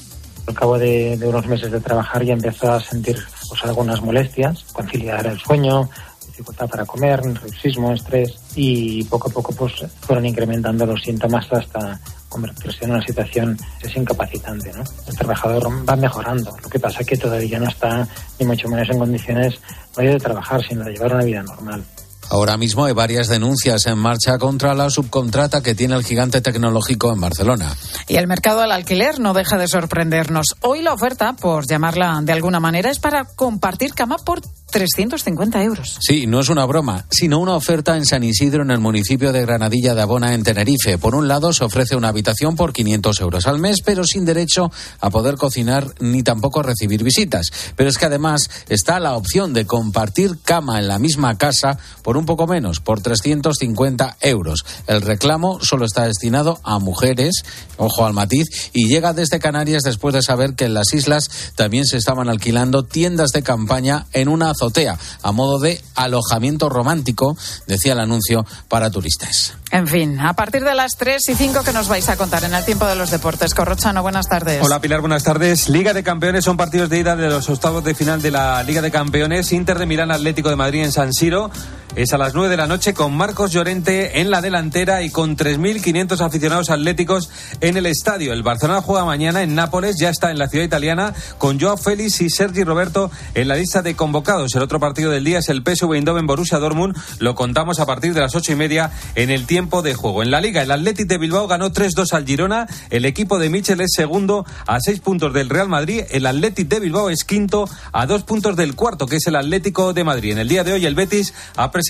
Al cabo de, de unos meses de trabajar ya empezó a sentir pues, algunas molestias, conciliar el sueño, dificultad para comer, nerviosismo, estrés y poco a poco pues fueron incrementando los síntomas hasta convertirse en una situación es incapacitante. ¿no? El trabajador va mejorando, lo que pasa es que todavía no está ni mucho menos en condiciones no de trabajar, sino de llevar una vida normal. Ahora mismo hay varias denuncias en marcha contra la subcontrata que tiene el gigante tecnológico en Barcelona. Y el mercado al alquiler no deja de sorprendernos. Hoy la oferta, por llamarla de alguna manera, es para compartir cama por 350 euros. Sí, no es una broma, sino una oferta en San Isidro, en el municipio de Granadilla de Abona, en Tenerife. Por un lado, se ofrece una habitación por 500 euros al mes, pero sin derecho a poder cocinar ni tampoco recibir visitas. Pero es que además está la opción de compartir cama en la misma casa por un poco menos, por 350 euros. El reclamo solo está destinado a mujeres, ojo al matiz, y llega desde Canarias después de saber que en las islas también se estaban alquilando tiendas de campaña en una zona azotea, a modo de alojamiento romántico, decía el anuncio, para turistas. En fin, a partir de las 3 y 5 que nos vais a contar en el tiempo de los deportes. Corrochano, buenas tardes. Hola Pilar, buenas tardes. Liga de Campeones son partidos de ida de los octavos de final de la Liga de Campeones. Inter de Milán Atlético de Madrid en San Siro. Es a las 9 de la noche con Marcos Llorente en la delantera y con 3.500 aficionados atléticos en el estadio. El Barcelona juega mañana en Nápoles, ya está en la ciudad italiana, con Joao Félix y Sergi Roberto en la lista de convocados. El otro partido del día es el PSV Eindhoven Borussia Dortmund. Lo contamos a partir de las ocho y media en el tiempo de juego. En la Liga, el Athletic de Bilbao ganó 3-2 al Girona. El equipo de Michel es segundo a seis puntos del Real Madrid. El Athletic de Bilbao es quinto a dos puntos del cuarto, que es el Atlético de Madrid. En el día de hoy, el Betis ha presentado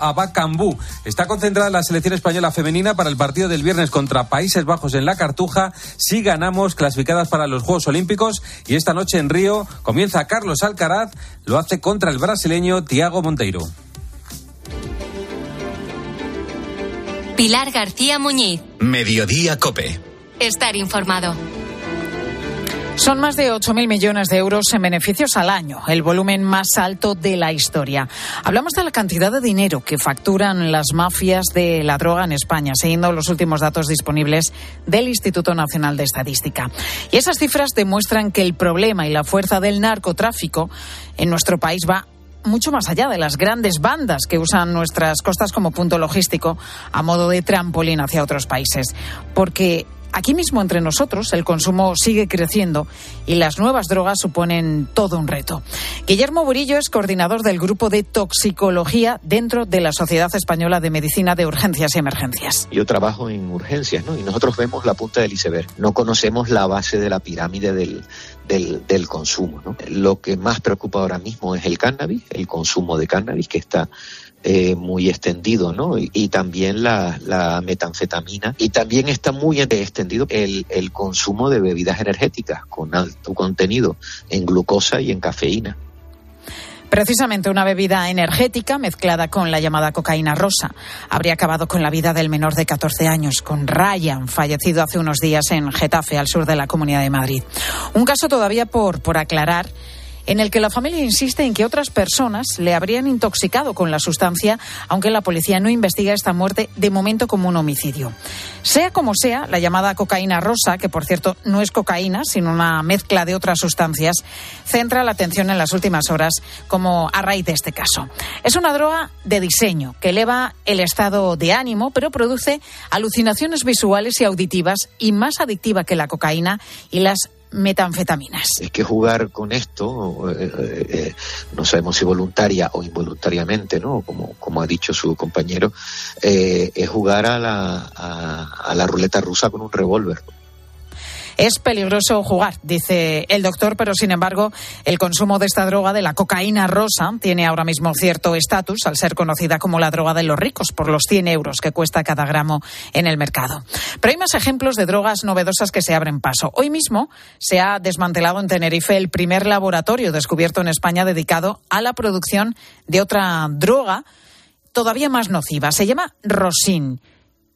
a Bacambú. Está concentrada la selección española femenina para el partido del viernes contra Países Bajos en la Cartuja. Si ganamos, clasificadas para los Juegos Olímpicos. Y esta noche en Río comienza Carlos Alcaraz. Lo hace contra el brasileño Tiago Monteiro. Pilar García Muñiz. Mediodía Cope. Estar informado. Son más de 8.000 millones de euros en beneficios al año, el volumen más alto de la historia. Hablamos de la cantidad de dinero que facturan las mafias de la droga en España, siguiendo los últimos datos disponibles del Instituto Nacional de Estadística. Y esas cifras demuestran que el problema y la fuerza del narcotráfico en nuestro país va mucho más allá de las grandes bandas que usan nuestras costas como punto logístico a modo de trampolín hacia otros países. Porque Aquí mismo entre nosotros el consumo sigue creciendo y las nuevas drogas suponen todo un reto. Guillermo Burillo es coordinador del grupo de toxicología dentro de la Sociedad Española de Medicina de Urgencias y Emergencias. Yo trabajo en urgencias, ¿no? Y nosotros vemos la punta del iceberg. No conocemos la base de la pirámide del, del, consumo. Lo que más preocupa ahora mismo es el cannabis, el consumo de cannabis que está eh, muy extendido, ¿no? Y, también la, la, metanfetamina. Y también está muy extendido el, el consumo de bebidas energéticas con alto contenido en glucosa y en cafeína. Precisamente una bebida energética mezclada con la llamada cocaína rosa habría acabado con la vida del menor de 14 años, con Ryan, fallecido hace unos días en Getafe, al sur de la Comunidad de Madrid. Un caso todavía por, por aclarar en el que la familia insiste en que otras personas le habrían intoxicado con la sustancia, aunque la policía no investiga esta muerte de momento como un homicidio. Sea como sea, la llamada cocaína rosa, que por cierto no es cocaína, sino una mezcla de otras sustancias, centra la atención en las últimas horas como a raíz de este caso. Es una droga de diseño que eleva el estado de ánimo, pero produce alucinaciones visuales y auditivas y más adictiva que la cocaína y las metanfetaminas. Es que jugar con esto, eh, eh, no sabemos si voluntaria o involuntariamente, ¿no? Como, como ha dicho su compañero, eh, es jugar a la, a la ruleta rusa con un revólver. Es peligroso jugar, dice el doctor, pero sin embargo el consumo de esta droga, de la cocaína rosa, tiene ahora mismo cierto estatus al ser conocida como la droga de los ricos por los 100 euros que cuesta cada gramo en el mercado. Pero hay más ejemplos de drogas novedosas que se abren paso. Hoy mismo se ha desmantelado en Tenerife el primer laboratorio descubierto en España dedicado a la producción de otra droga todavía más nociva. Se llama Rosin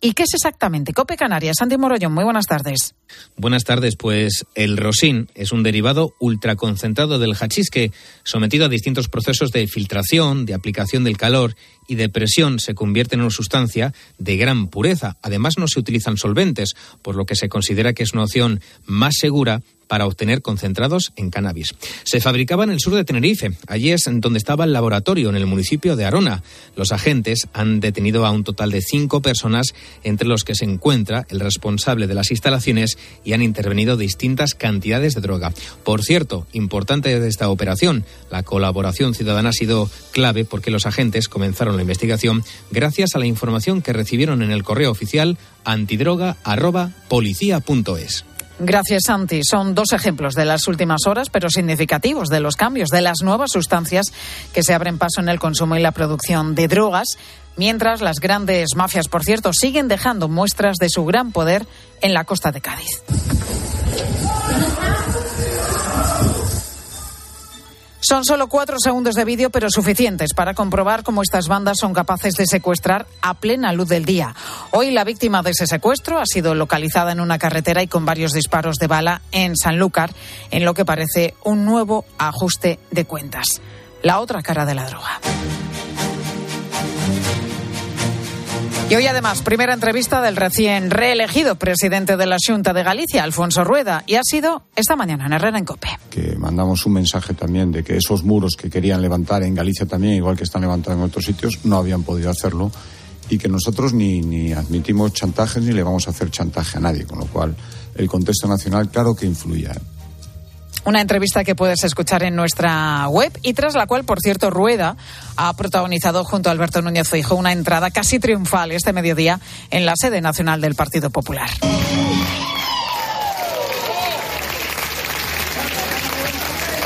¿Y qué es exactamente? Cope Canarias, Santi Morollón, muy buenas tardes. Buenas tardes, pues el rosin es un derivado ultraconcentrado del hachís que, sometido a distintos procesos de filtración, de aplicación del calor y de presión, se convierte en una sustancia de gran pureza. Además, no se utilizan solventes, por lo que se considera que es una opción más segura para obtener concentrados en cannabis. Se fabricaba en el sur de Tenerife. Allí es donde estaba el laboratorio, en el municipio de Arona. Los agentes han detenido a un total de cinco personas, entre los que se encuentra el responsable de las instalaciones y han intervenido distintas cantidades de droga. Por cierto, importante de esta operación, la colaboración ciudadana ha sido clave porque los agentes comenzaron la investigación gracias a la información que recibieron en el correo oficial antidroga.policía.es. Gracias, Santi. Son dos ejemplos de las últimas horas, pero significativos de los cambios, de las nuevas sustancias que se abren paso en el consumo y la producción de drogas, mientras las grandes mafias, por cierto, siguen dejando muestras de su gran poder en la costa de Cádiz. Son solo cuatro segundos de vídeo, pero suficientes para comprobar cómo estas bandas son capaces de secuestrar a plena luz del día. Hoy la víctima de ese secuestro ha sido localizada en una carretera y con varios disparos de bala en Sanlúcar, en lo que parece un nuevo ajuste de cuentas. La otra cara de la droga. Y hoy además, primera entrevista del recién reelegido presidente de la Junta de Galicia, Alfonso Rueda, y ha sido esta mañana en Herrera en Cope. Que mandamos un mensaje también de que esos muros que querían levantar en Galicia también, igual que están levantados en otros sitios, no habían podido hacerlo y que nosotros ni, ni admitimos chantajes ni le vamos a hacer chantaje a nadie, con lo cual el contexto nacional claro que influye. Una entrevista que puedes escuchar en nuestra web y tras la cual, por cierto, Rueda ha protagonizado junto a Alberto Núñez Feijóo una entrada casi triunfal este mediodía en la sede nacional del Partido Popular.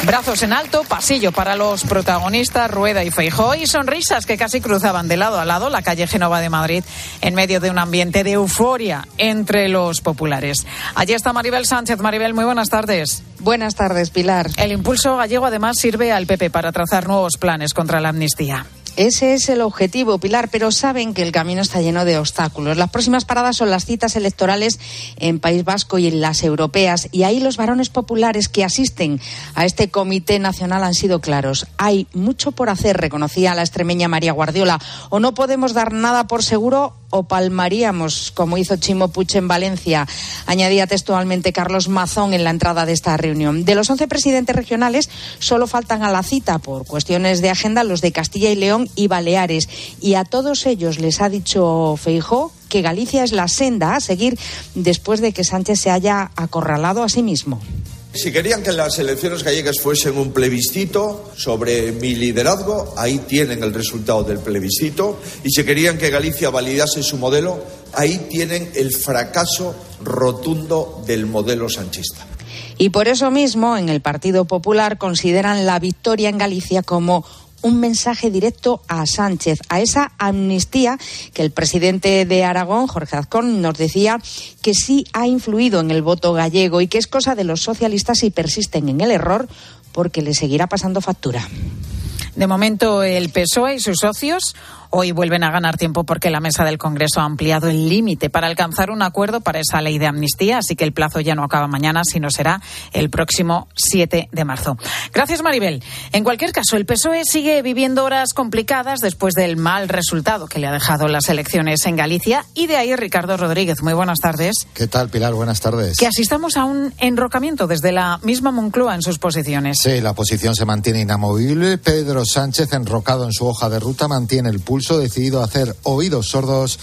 Brazos en alto, pasillo para los protagonistas, Rueda y Feijó, y sonrisas que casi cruzaban de lado a lado la calle Genova de Madrid en medio de un ambiente de euforia entre los populares. Allí está Maribel Sánchez. Maribel, muy buenas tardes. Buenas tardes, Pilar. El impulso gallego además sirve al PP para trazar nuevos planes contra la amnistía. Ese es el objetivo, Pilar, pero saben que el camino está lleno de obstáculos. Las próximas paradas son las citas electorales en País Vasco y en las europeas, y ahí los varones populares que asisten a este Comité Nacional han sido claros. Hay mucho por hacer, reconocía la extremeña María Guardiola, o no podemos dar nada por seguro o palmaríamos, como hizo Chimo Puche en Valencia, añadía textualmente Carlos Mazón en la entrada de esta reunión. De los once presidentes regionales, solo faltan a la cita por cuestiones de agenda los de Castilla y León y Baleares. Y a todos ellos les ha dicho Feijó que Galicia es la senda a seguir después de que Sánchez se haya acorralado a sí mismo. Si querían que las elecciones gallegas fuesen un plebiscito sobre mi liderazgo, ahí tienen el resultado del plebiscito. Y si querían que Galicia validase su modelo, ahí tienen el fracaso rotundo del modelo sanchista. Y por eso mismo, en el Partido Popular consideran la victoria en Galicia como un mensaje directo a Sánchez, a esa amnistía que el presidente de Aragón, Jorge Azcón, nos decía que sí ha influido en el voto gallego y que es cosa de los socialistas si persisten en el error porque le seguirá pasando factura. De momento, el PSOE y sus socios hoy vuelven a ganar tiempo porque la mesa del Congreso ha ampliado el límite para alcanzar un acuerdo para esa ley de amnistía, así que el plazo ya no acaba mañana, sino será el próximo 7 de marzo. Gracias, Maribel. En cualquier caso, el PSOE sigue viviendo horas complicadas después del mal resultado que le ha dejado las elecciones en Galicia y de ahí Ricardo Rodríguez. Muy buenas tardes. ¿Qué tal, Pilar? Buenas tardes. Que asistamos a un enrocamiento desde la misma Moncloa en sus posiciones. Sí, la posición se mantiene inamovible. Pedro Sánchez, enrocado en su hoja de ruta, mantiene el pulso decidido a hacer oídos sordos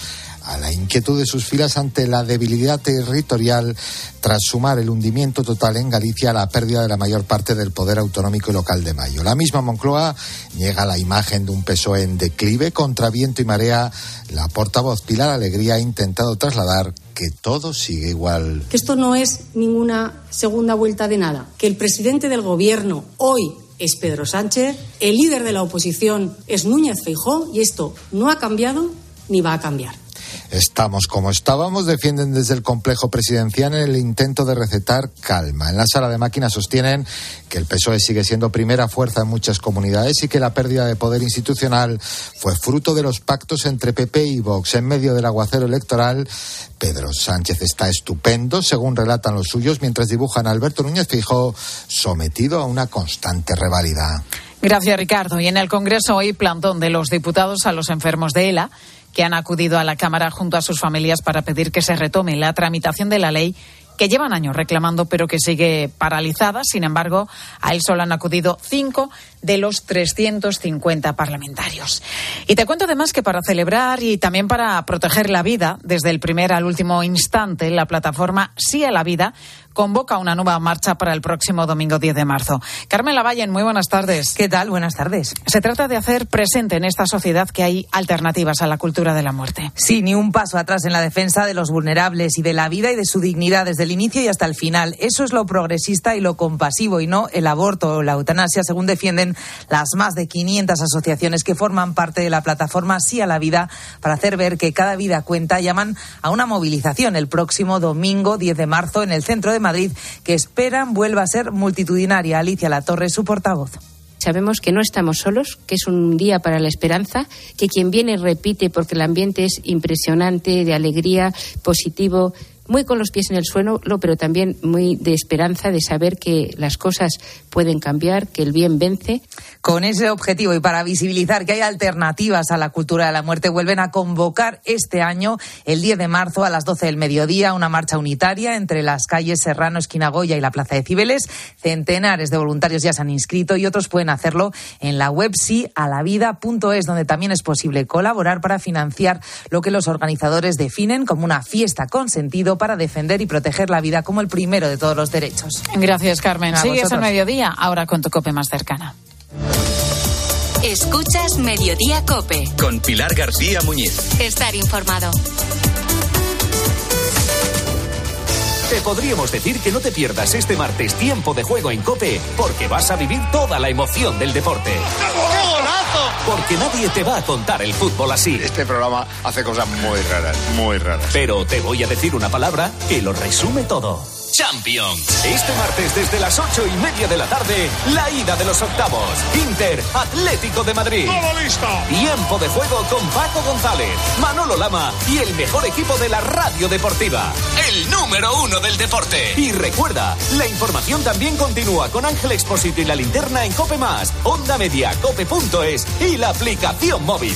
a la inquietud de sus filas ante la debilidad territorial tras sumar el hundimiento total en Galicia a la pérdida de la mayor parte del poder autonómico y local de Mayo. La misma Moncloa niega la imagen de un PSOE en declive contra viento y marea. La portavoz Pilar Alegría ha intentado trasladar que todo sigue igual. Que esto no es ninguna segunda vuelta de nada. Que el presidente del gobierno hoy es Pedro Sánchez, el líder de la oposición es Núñez Feijó y esto no ha cambiado ni va a cambiar. Estamos como estábamos, defienden desde el complejo presidencial el intento de recetar calma. En la sala de máquinas sostienen que el PSOE sigue siendo primera fuerza en muchas comunidades y que la pérdida de poder institucional fue fruto de los pactos entre PP y Vox. En medio del aguacero electoral, Pedro Sánchez está estupendo, según relatan los suyos, mientras dibujan a Alberto Núñez Fijo sometido a una constante revalida. Gracias, Ricardo. Y en el Congreso hoy plantón de los diputados a los enfermos de ELA que han acudido a la Cámara junto a sus familias para pedir que se retome la tramitación de la ley que llevan años reclamando, pero que sigue paralizada. Sin embargo, a él solo han acudido cinco de los 350 parlamentarios. Y te cuento además que para celebrar y también para proteger la vida, desde el primer al último instante, la plataforma Sí a la Vida convoca una nueva marcha para el próximo domingo 10 de marzo. Carmen Lavallen, muy buenas tardes. ¿Qué tal? Buenas tardes. Se trata de hacer presente en esta sociedad que hay alternativas a la cultura de la muerte. Sí, ni un paso atrás en la defensa de los vulnerables y de la vida y de su dignidad desde el inicio y hasta el final. Eso es lo progresista y lo compasivo y no el aborto o la eutanasia, según defienden las más de 500 asociaciones que forman parte de la plataforma Sí a la Vida para hacer ver que cada vida cuenta. Llaman a una movilización el próximo domingo 10 de marzo en el centro de Madrid que esperan vuelva a ser multitudinaria. Alicia Latorre, su portavoz. Sabemos que no estamos solos, que es un día para la esperanza, que quien viene repite porque el ambiente es impresionante, de alegría, positivo, muy con los pies en el suelo, pero también muy de esperanza de saber que las cosas pueden cambiar, que el bien vence. Con ese objetivo y para visibilizar que hay alternativas a la cultura de la muerte, vuelven a convocar este año, el 10 de marzo a las 12 del mediodía, una marcha unitaria entre las calles Serrano, Esquinagoya y la Plaza de Cibeles. Centenares de voluntarios ya se han inscrito y otros pueden hacerlo en la web sialavida.es, donde también es posible colaborar para financiar lo que los organizadores definen como una fiesta con sentido para defender y proteger la vida como el primero de todos los derechos. Gracias, Carmen. A Sigues al mediodía, ahora con tu cope más cercana. Escuchas Mediodía Cope. Con Pilar García Muñiz. Estar informado. Te podríamos decir que no te pierdas este martes tiempo de juego en Cope, porque vas a vivir toda la emoción del deporte. Porque nadie te va a contar el fútbol así. Este programa hace cosas muy raras, muy raras. Pero te voy a decir una palabra que lo resume todo. Champions. Este martes desde las ocho y media de la tarde, la ida de los octavos. Inter Atlético de Madrid. ¡Todo listo! Tiempo de juego con Paco González, Manolo Lama y el mejor equipo de la radio deportiva. El número uno del deporte. Y recuerda, la información también continúa con Ángel Expósito y la linterna en Cope Más, Onda Media, Cope.es y la aplicación móvil.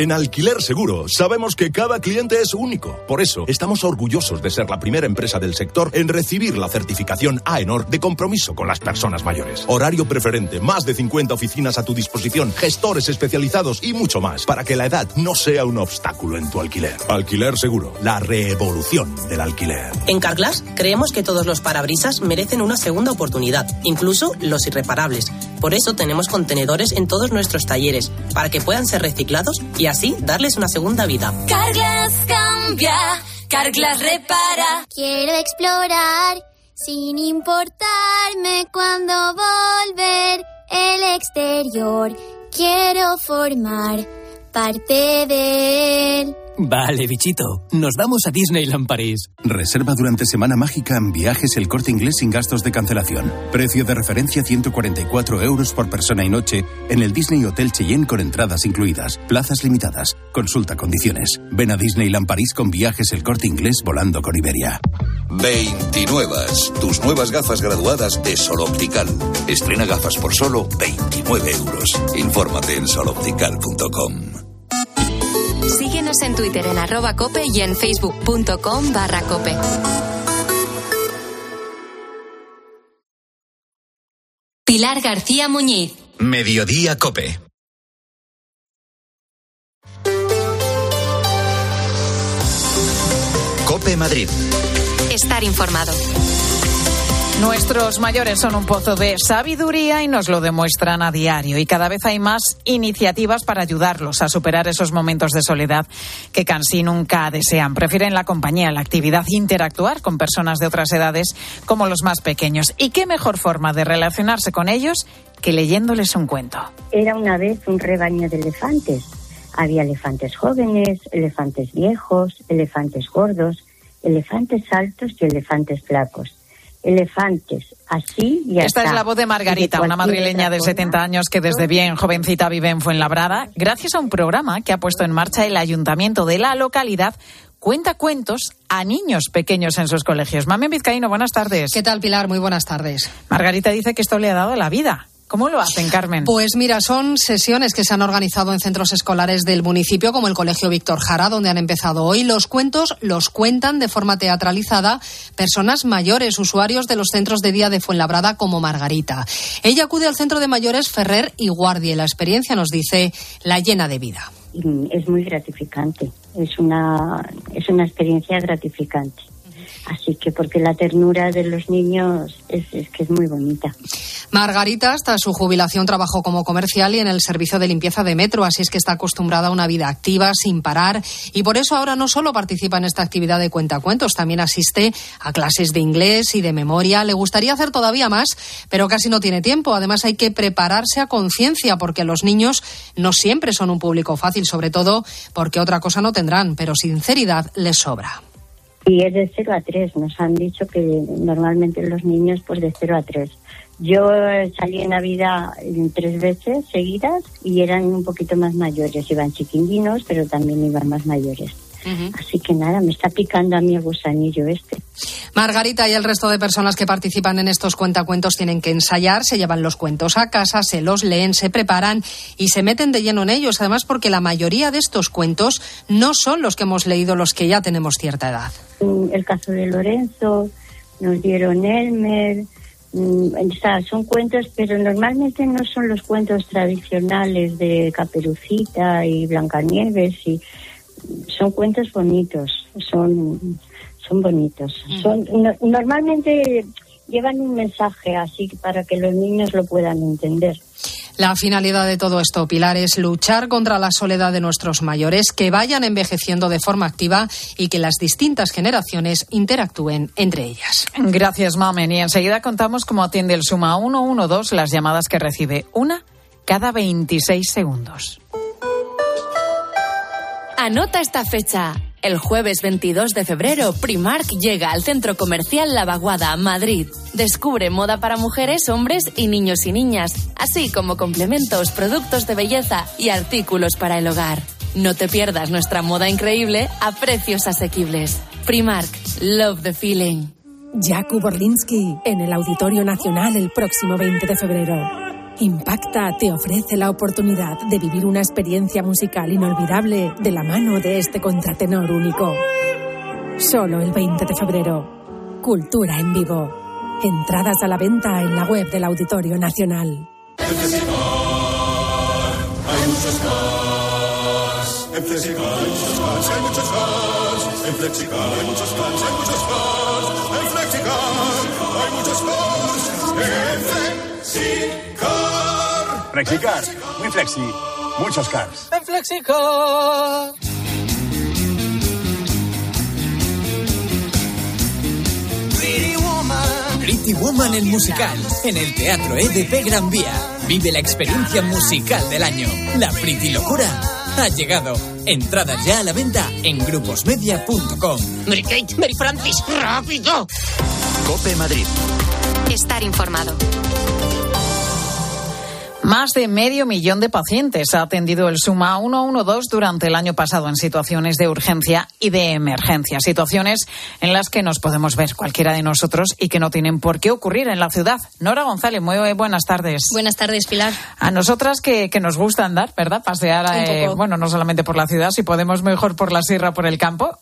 En Alquiler Seguro sabemos que cada cliente es único. Por eso estamos orgullosos de ser la primera empresa del sector en recibir la certificación AENOR de compromiso con las personas mayores. Horario preferente, más de 50 oficinas a tu disposición, gestores especializados y mucho más para que la edad no sea un obstáculo en tu alquiler. Alquiler Seguro, la revolución del alquiler. En Carglass creemos que todos los parabrisas merecen una segunda oportunidad, incluso los irreparables. Por eso tenemos contenedores en todos nuestros talleres, para que puedan ser reciclados y así darles una segunda vida. Carglass cambia, Carglass repara. Quiero explorar sin importarme cuando volver el exterior. Quiero formar parte de él. Vale, bichito. Nos vamos a Disneyland París. Reserva durante Semana Mágica en viajes el corte inglés sin gastos de cancelación. Precio de referencia 144 euros por persona y noche en el Disney Hotel Cheyenne con entradas incluidas. Plazas limitadas. Consulta condiciones. Ven a Disneyland París con viajes el corte inglés volando con Iberia. 29. Tus nuevas gafas graduadas de Sol Optical. Estrena gafas por solo 29 euros. Infórmate en soloptical.com. Síguenos en Twitter en arroba cope y en facebook.com barra cope. Pilar García Muñiz. Mediodía Cope. Cope Madrid. Estar informado. Nuestros mayores son un pozo de sabiduría y nos lo demuestran a diario. Y cada vez hay más iniciativas para ayudarlos a superar esos momentos de soledad que casi nunca desean. Prefieren la compañía, la actividad, interactuar con personas de otras edades como los más pequeños. ¿Y qué mejor forma de relacionarse con ellos que leyéndoles un cuento? Era una vez un rebaño de elefantes. Había elefantes jóvenes, elefantes viejos, elefantes gordos, elefantes altos y elefantes flacos elefantes, así y Esta es la voz de Margarita, una madrileña de 70 años que desde bien jovencita vive en Fuenlabrada, gracias a un programa que ha puesto en marcha el ayuntamiento de la localidad cuenta cuentos a niños pequeños en sus colegios. Mamen Vizcaíno, buenas tardes. ¿Qué tal, Pilar? Muy buenas tardes. Margarita dice que esto le ha dado la vida. ¿Cómo lo hacen, Carmen? Pues mira, son sesiones que se han organizado en centros escolares del municipio, como el Colegio Víctor Jara, donde han empezado hoy. Los cuentos los cuentan de forma teatralizada personas mayores, usuarios de los centros de día de Fuenlabrada, como Margarita. Ella acude al centro de mayores Ferrer y Guardia y la experiencia nos dice la llena de vida. Es muy gratificante, es una, es una experiencia gratificante. Así que porque la ternura de los niños es, que es muy bonita. Margarita hasta su jubilación trabajó como comercial y en el servicio de limpieza de metro, así es que está acostumbrada a una vida activa, sin parar, y por eso ahora no solo participa en esta actividad de cuentacuentos, también asiste a clases de inglés y de memoria. Le gustaría hacer todavía más, pero casi no tiene tiempo. Además hay que prepararse a conciencia porque los niños no siempre son un público fácil, sobre todo porque otra cosa no tendrán, pero sinceridad les sobra. Y es de 0 a 3. Nos han dicho que normalmente los niños, pues de 0 a 3. Yo salí en Navidad tres veces seguidas y eran un poquito más mayores. Iban chiquinguinos, pero también iban más mayores. Así que nada, me está picando a mí el gusanillo este. Margarita y el resto de personas que participan en estos cuentacuentos tienen que ensayar, se llevan los cuentos a casa, se los leen, se preparan y se meten de lleno en ellos. Además, porque la mayoría de estos cuentos no son los que hemos leído los que ya tenemos cierta edad. El caso de Lorenzo, nos dieron Elmer. O sea, son cuentos, pero normalmente no son los cuentos tradicionales de Caperucita y Blancanieves y son cuentos bonitos, son, son bonitos. Son, no, normalmente llevan un mensaje así para que los niños lo puedan entender. La finalidad de todo esto, Pilar, es luchar contra la soledad de nuestros mayores, que vayan envejeciendo de forma activa y que las distintas generaciones interactúen entre ellas. Gracias, Mamen. Y enseguida contamos cómo atiende el Suma 112 las llamadas que recibe una cada 26 segundos. Anota esta fecha. El jueves 22 de febrero, Primark llega al centro comercial La Vaguada, Madrid. Descubre moda para mujeres, hombres y niños y niñas, así como complementos, productos de belleza y artículos para el hogar. No te pierdas nuestra moda increíble a precios asequibles. Primark, love the feeling. Jakub Orlinsky en el Auditorio Nacional el próximo 20 de febrero. Impacta te ofrece la oportunidad de vivir una experiencia musical inolvidable de la mano de este contratenor único. Solo el 20 de febrero. Cultura en vivo. Entradas a la venta en la web del Auditorio Nacional. En hay muchos. En hay muchos hay. En hay muchos cars. En hay muchos cars. En. Flexicar, muy flexi, muchos cars. En Flexicar. Pretty Woman. Pretty Woman el musical, en el Teatro EDP Gran Vía. Vive la experiencia musical del año. La Pretty Locura ha llegado. Entradas ya a la venta en gruposmedia.com. Mary Kate, Mary Francis, rápido. Cope Madrid. Estar informado. Más de medio millón de pacientes ha atendido el Suma 112 durante el año pasado en situaciones de urgencia y de emergencia, situaciones en las que nos podemos ver cualquiera de nosotros y que no tienen por qué ocurrir en la ciudad. Nora González, muy buenas tardes. Buenas tardes, Pilar. A nosotras que, que nos gusta andar, ¿verdad? Pasear, eh, bueno, no solamente por la ciudad, si podemos mejor por la sierra, por el campo.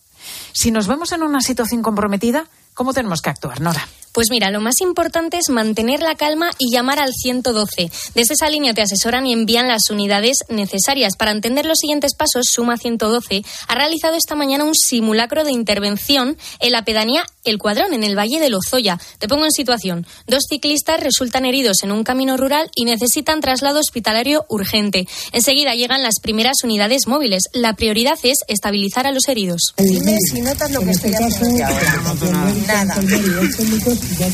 Si nos vemos en una situación comprometida, ¿cómo tenemos que actuar, Nora? Pues mira, lo más importante es mantener la calma y llamar al 112. Desde esa línea te asesoran y envían las unidades necesarias. Para entender los siguientes pasos, Suma 112 ha realizado esta mañana un simulacro de intervención en la pedanía El Cuadrón, en el Valle de Lozoya. Te pongo en situación. Dos ciclistas resultan heridos en un camino rural y necesitan traslado hospitalario urgente. Enseguida llegan las primeras unidades móviles. La prioridad es estabilizar a los heridos. Dime si notas lo que estoy haciendo Nada.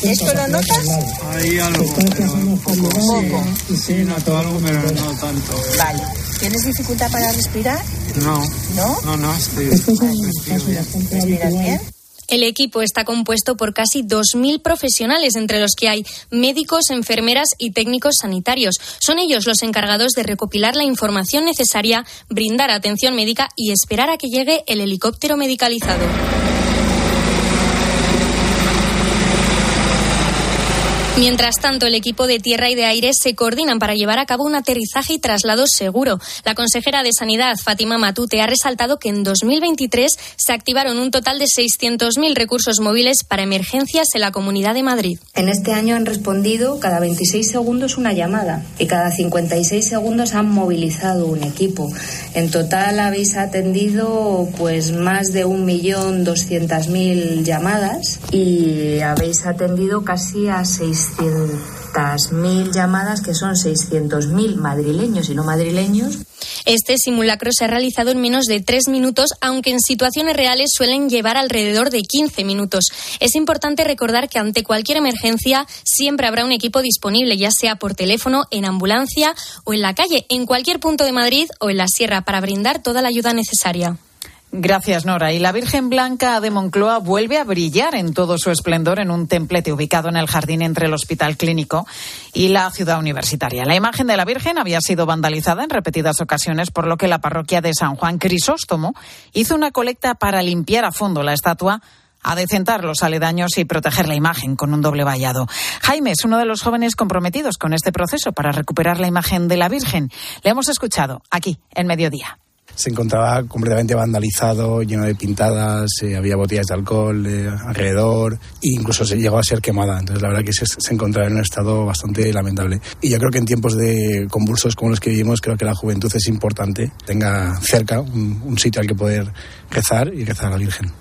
¿Esto lo notas? Ahí algo, pero poco. Sí, sí, noto algo, pero no tanto. Vale. ¿Tienes dificultad para respirar? No. ¿No? No, no, estoy. ¿Respiras bien? El equipo está compuesto por casi 2.000 profesionales, entre los que hay médicos, enfermeras y técnicos sanitarios. Son ellos los encargados de recopilar la información necesaria, brindar atención médica y esperar a que llegue el helicóptero medicalizado. Mientras tanto, el equipo de tierra y de aire se coordinan para llevar a cabo un aterrizaje y traslado seguro. La consejera de Sanidad, Fátima Matute, ha resaltado que en 2023 se activaron un total de 600.000 recursos móviles para emergencias en la Comunidad de Madrid. En este año han respondido cada 26 segundos una llamada y cada 56 segundos han movilizado un equipo. En total habéis atendido pues más de 1.200.000 llamadas y habéis atendido casi a 600 600.000 llamadas, que son 600.000 madrileños y no madrileños. Este simulacro se ha realizado en menos de tres minutos, aunque en situaciones reales suelen llevar alrededor de 15 minutos. Es importante recordar que ante cualquier emergencia siempre habrá un equipo disponible, ya sea por teléfono, en ambulancia o en la calle, en cualquier punto de Madrid o en la sierra, para brindar toda la ayuda necesaria. Gracias, Nora. Y la Virgen Blanca de Moncloa vuelve a brillar en todo su esplendor en un templete ubicado en el jardín entre el Hospital Clínico y la ciudad universitaria. La imagen de la Virgen había sido vandalizada en repetidas ocasiones, por lo que la parroquia de San Juan Crisóstomo hizo una colecta para limpiar a fondo la estatua adecentar los aledaños y proteger la imagen con un doble vallado. Jaime es uno de los jóvenes comprometidos con este proceso para recuperar la imagen de la Virgen. Le hemos escuchado aquí, en Mediodía se encontraba completamente vandalizado, lleno de pintadas, eh, había botellas de alcohol eh, alrededor e incluso se llegó a ser quemada. Entonces la verdad que se, se, encontraba en un estado bastante lamentable. Y yo creo que en tiempos de convulsos como los que vivimos, creo que la juventud es importante, tenga cerca un, un sitio al que poder rezar y rezar a la Virgen.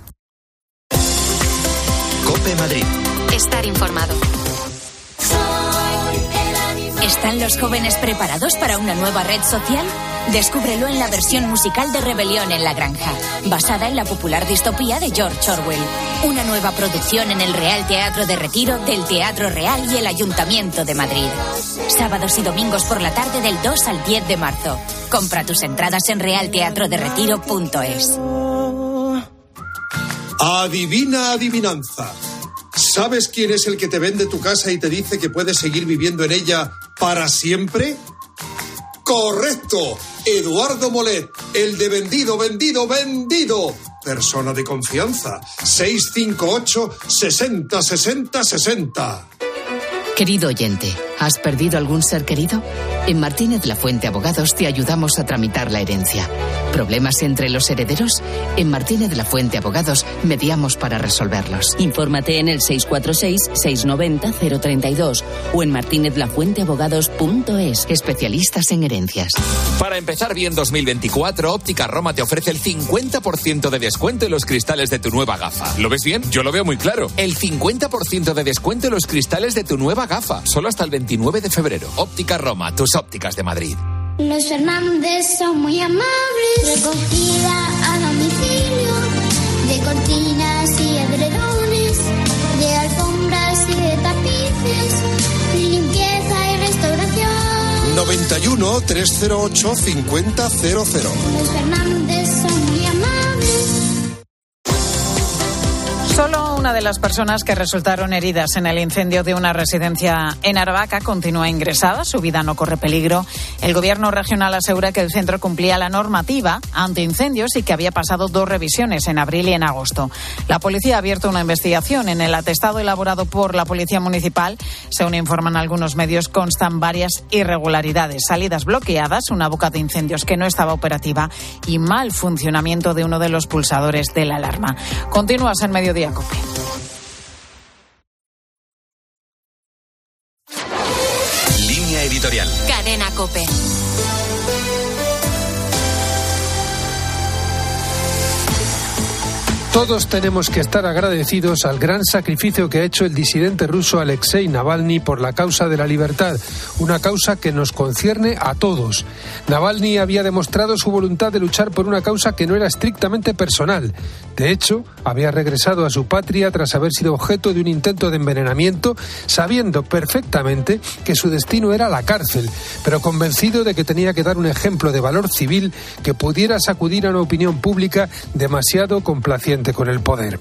Cope Madrid. Estar informado. ¿Están los jóvenes preparados para una nueva red social? Descúbrelo en la versión musical de Rebelión en la Granja, basada en la popular distopía de George Orwell. Una nueva producción en el Real Teatro de Retiro del Teatro Real y el Ayuntamiento de Madrid. Sábados y domingos por la tarde del 2 al 10 de marzo. Compra tus entradas en realteatroderetiro.es. Adivina adivinanza. ¿Sabes quién es el que te vende tu casa y te dice que puedes seguir viviendo en ella para siempre? Correcto. Eduardo Molet, el de vendido, vendido, vendido. Persona de confianza. 658 60 60 60. Querido oyente, ¿has perdido algún ser querido? En Martínez La Fuente Abogados te ayudamos a tramitar la herencia. ¿Problemas entre los herederos? En Martínez La Fuente Abogados mediamos para resolverlos. Infórmate en el 646-690-032 o en martinezlafuenteabogados.es. Especialistas en herencias. Para empezar bien 2024, Óptica Roma te ofrece el 50% de descuento en los cristales de tu nueva gafa. ¿Lo ves bien? Yo lo veo muy claro. El 50% de descuento en los cristales de tu nueva gafa. Solo hasta el 29 de febrero. Óptica Roma, tus ópticas de Madrid. Los Fernández son muy amables. Recogida a domicilio de cortinas y edredones, de alfombras y de tapices, limpieza y restauración. 91 308 5000. Los Fernández Solo Una de las personas que resultaron heridas en el incendio de una residencia en Aravaca continúa ingresada. Su vida no corre peligro. El gobierno regional asegura que el centro cumplía la normativa ante incendios y que había pasado dos revisiones en abril y en agosto. La policía ha abierto una investigación. En el atestado elaborado por la policía municipal, según informan algunos medios, constan varias irregularidades, salidas bloqueadas, una boca de incendios que no estaba operativa y mal funcionamiento de uno de los pulsadores de la alarma. Continúas en Mediodía Cope. Línea editorial. Cadena Cope. Todos tenemos que estar agradecidos al gran sacrificio que ha hecho el disidente ruso Alexei Navalny por la causa de la libertad, una causa que nos concierne a todos. Navalny había demostrado su voluntad de luchar por una causa que no era estrictamente personal. De hecho, había regresado a su patria tras haber sido objeto de un intento de envenenamiento, sabiendo perfectamente que su destino era la cárcel, pero convencido de que tenía que dar un ejemplo de valor civil que pudiera sacudir a una opinión pública demasiado complaciente con el poder.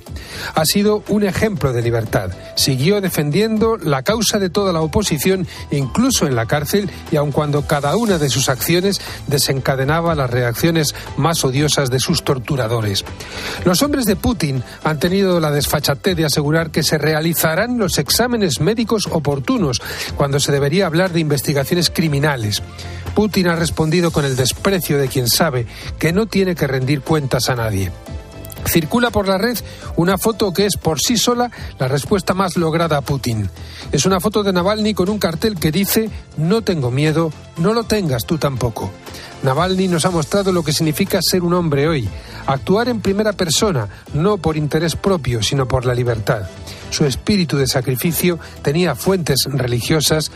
Ha sido un ejemplo de libertad. Siguió defendiendo la causa de toda la oposición, incluso en la cárcel, y aun cuando cada una de sus acciones desencadenaba las reacciones más odiosas de sus torturadores. Los hombres de Putin han tenido la desfachatez de asegurar que se realizarán los exámenes médicos oportunos cuando se debería hablar de investigaciones criminales. Putin ha respondido con el desprecio de quien sabe que no tiene que rendir cuentas a nadie. Circula por la red una foto que es por sí sola la respuesta más lograda a Putin. Es una foto de Navalny con un cartel que dice No tengo miedo, no lo tengas tú tampoco. Navalny nos ha mostrado lo que significa ser un hombre hoy, actuar en primera persona, no por interés propio, sino por la libertad. Su espíritu de sacrificio tenía fuentes religiosas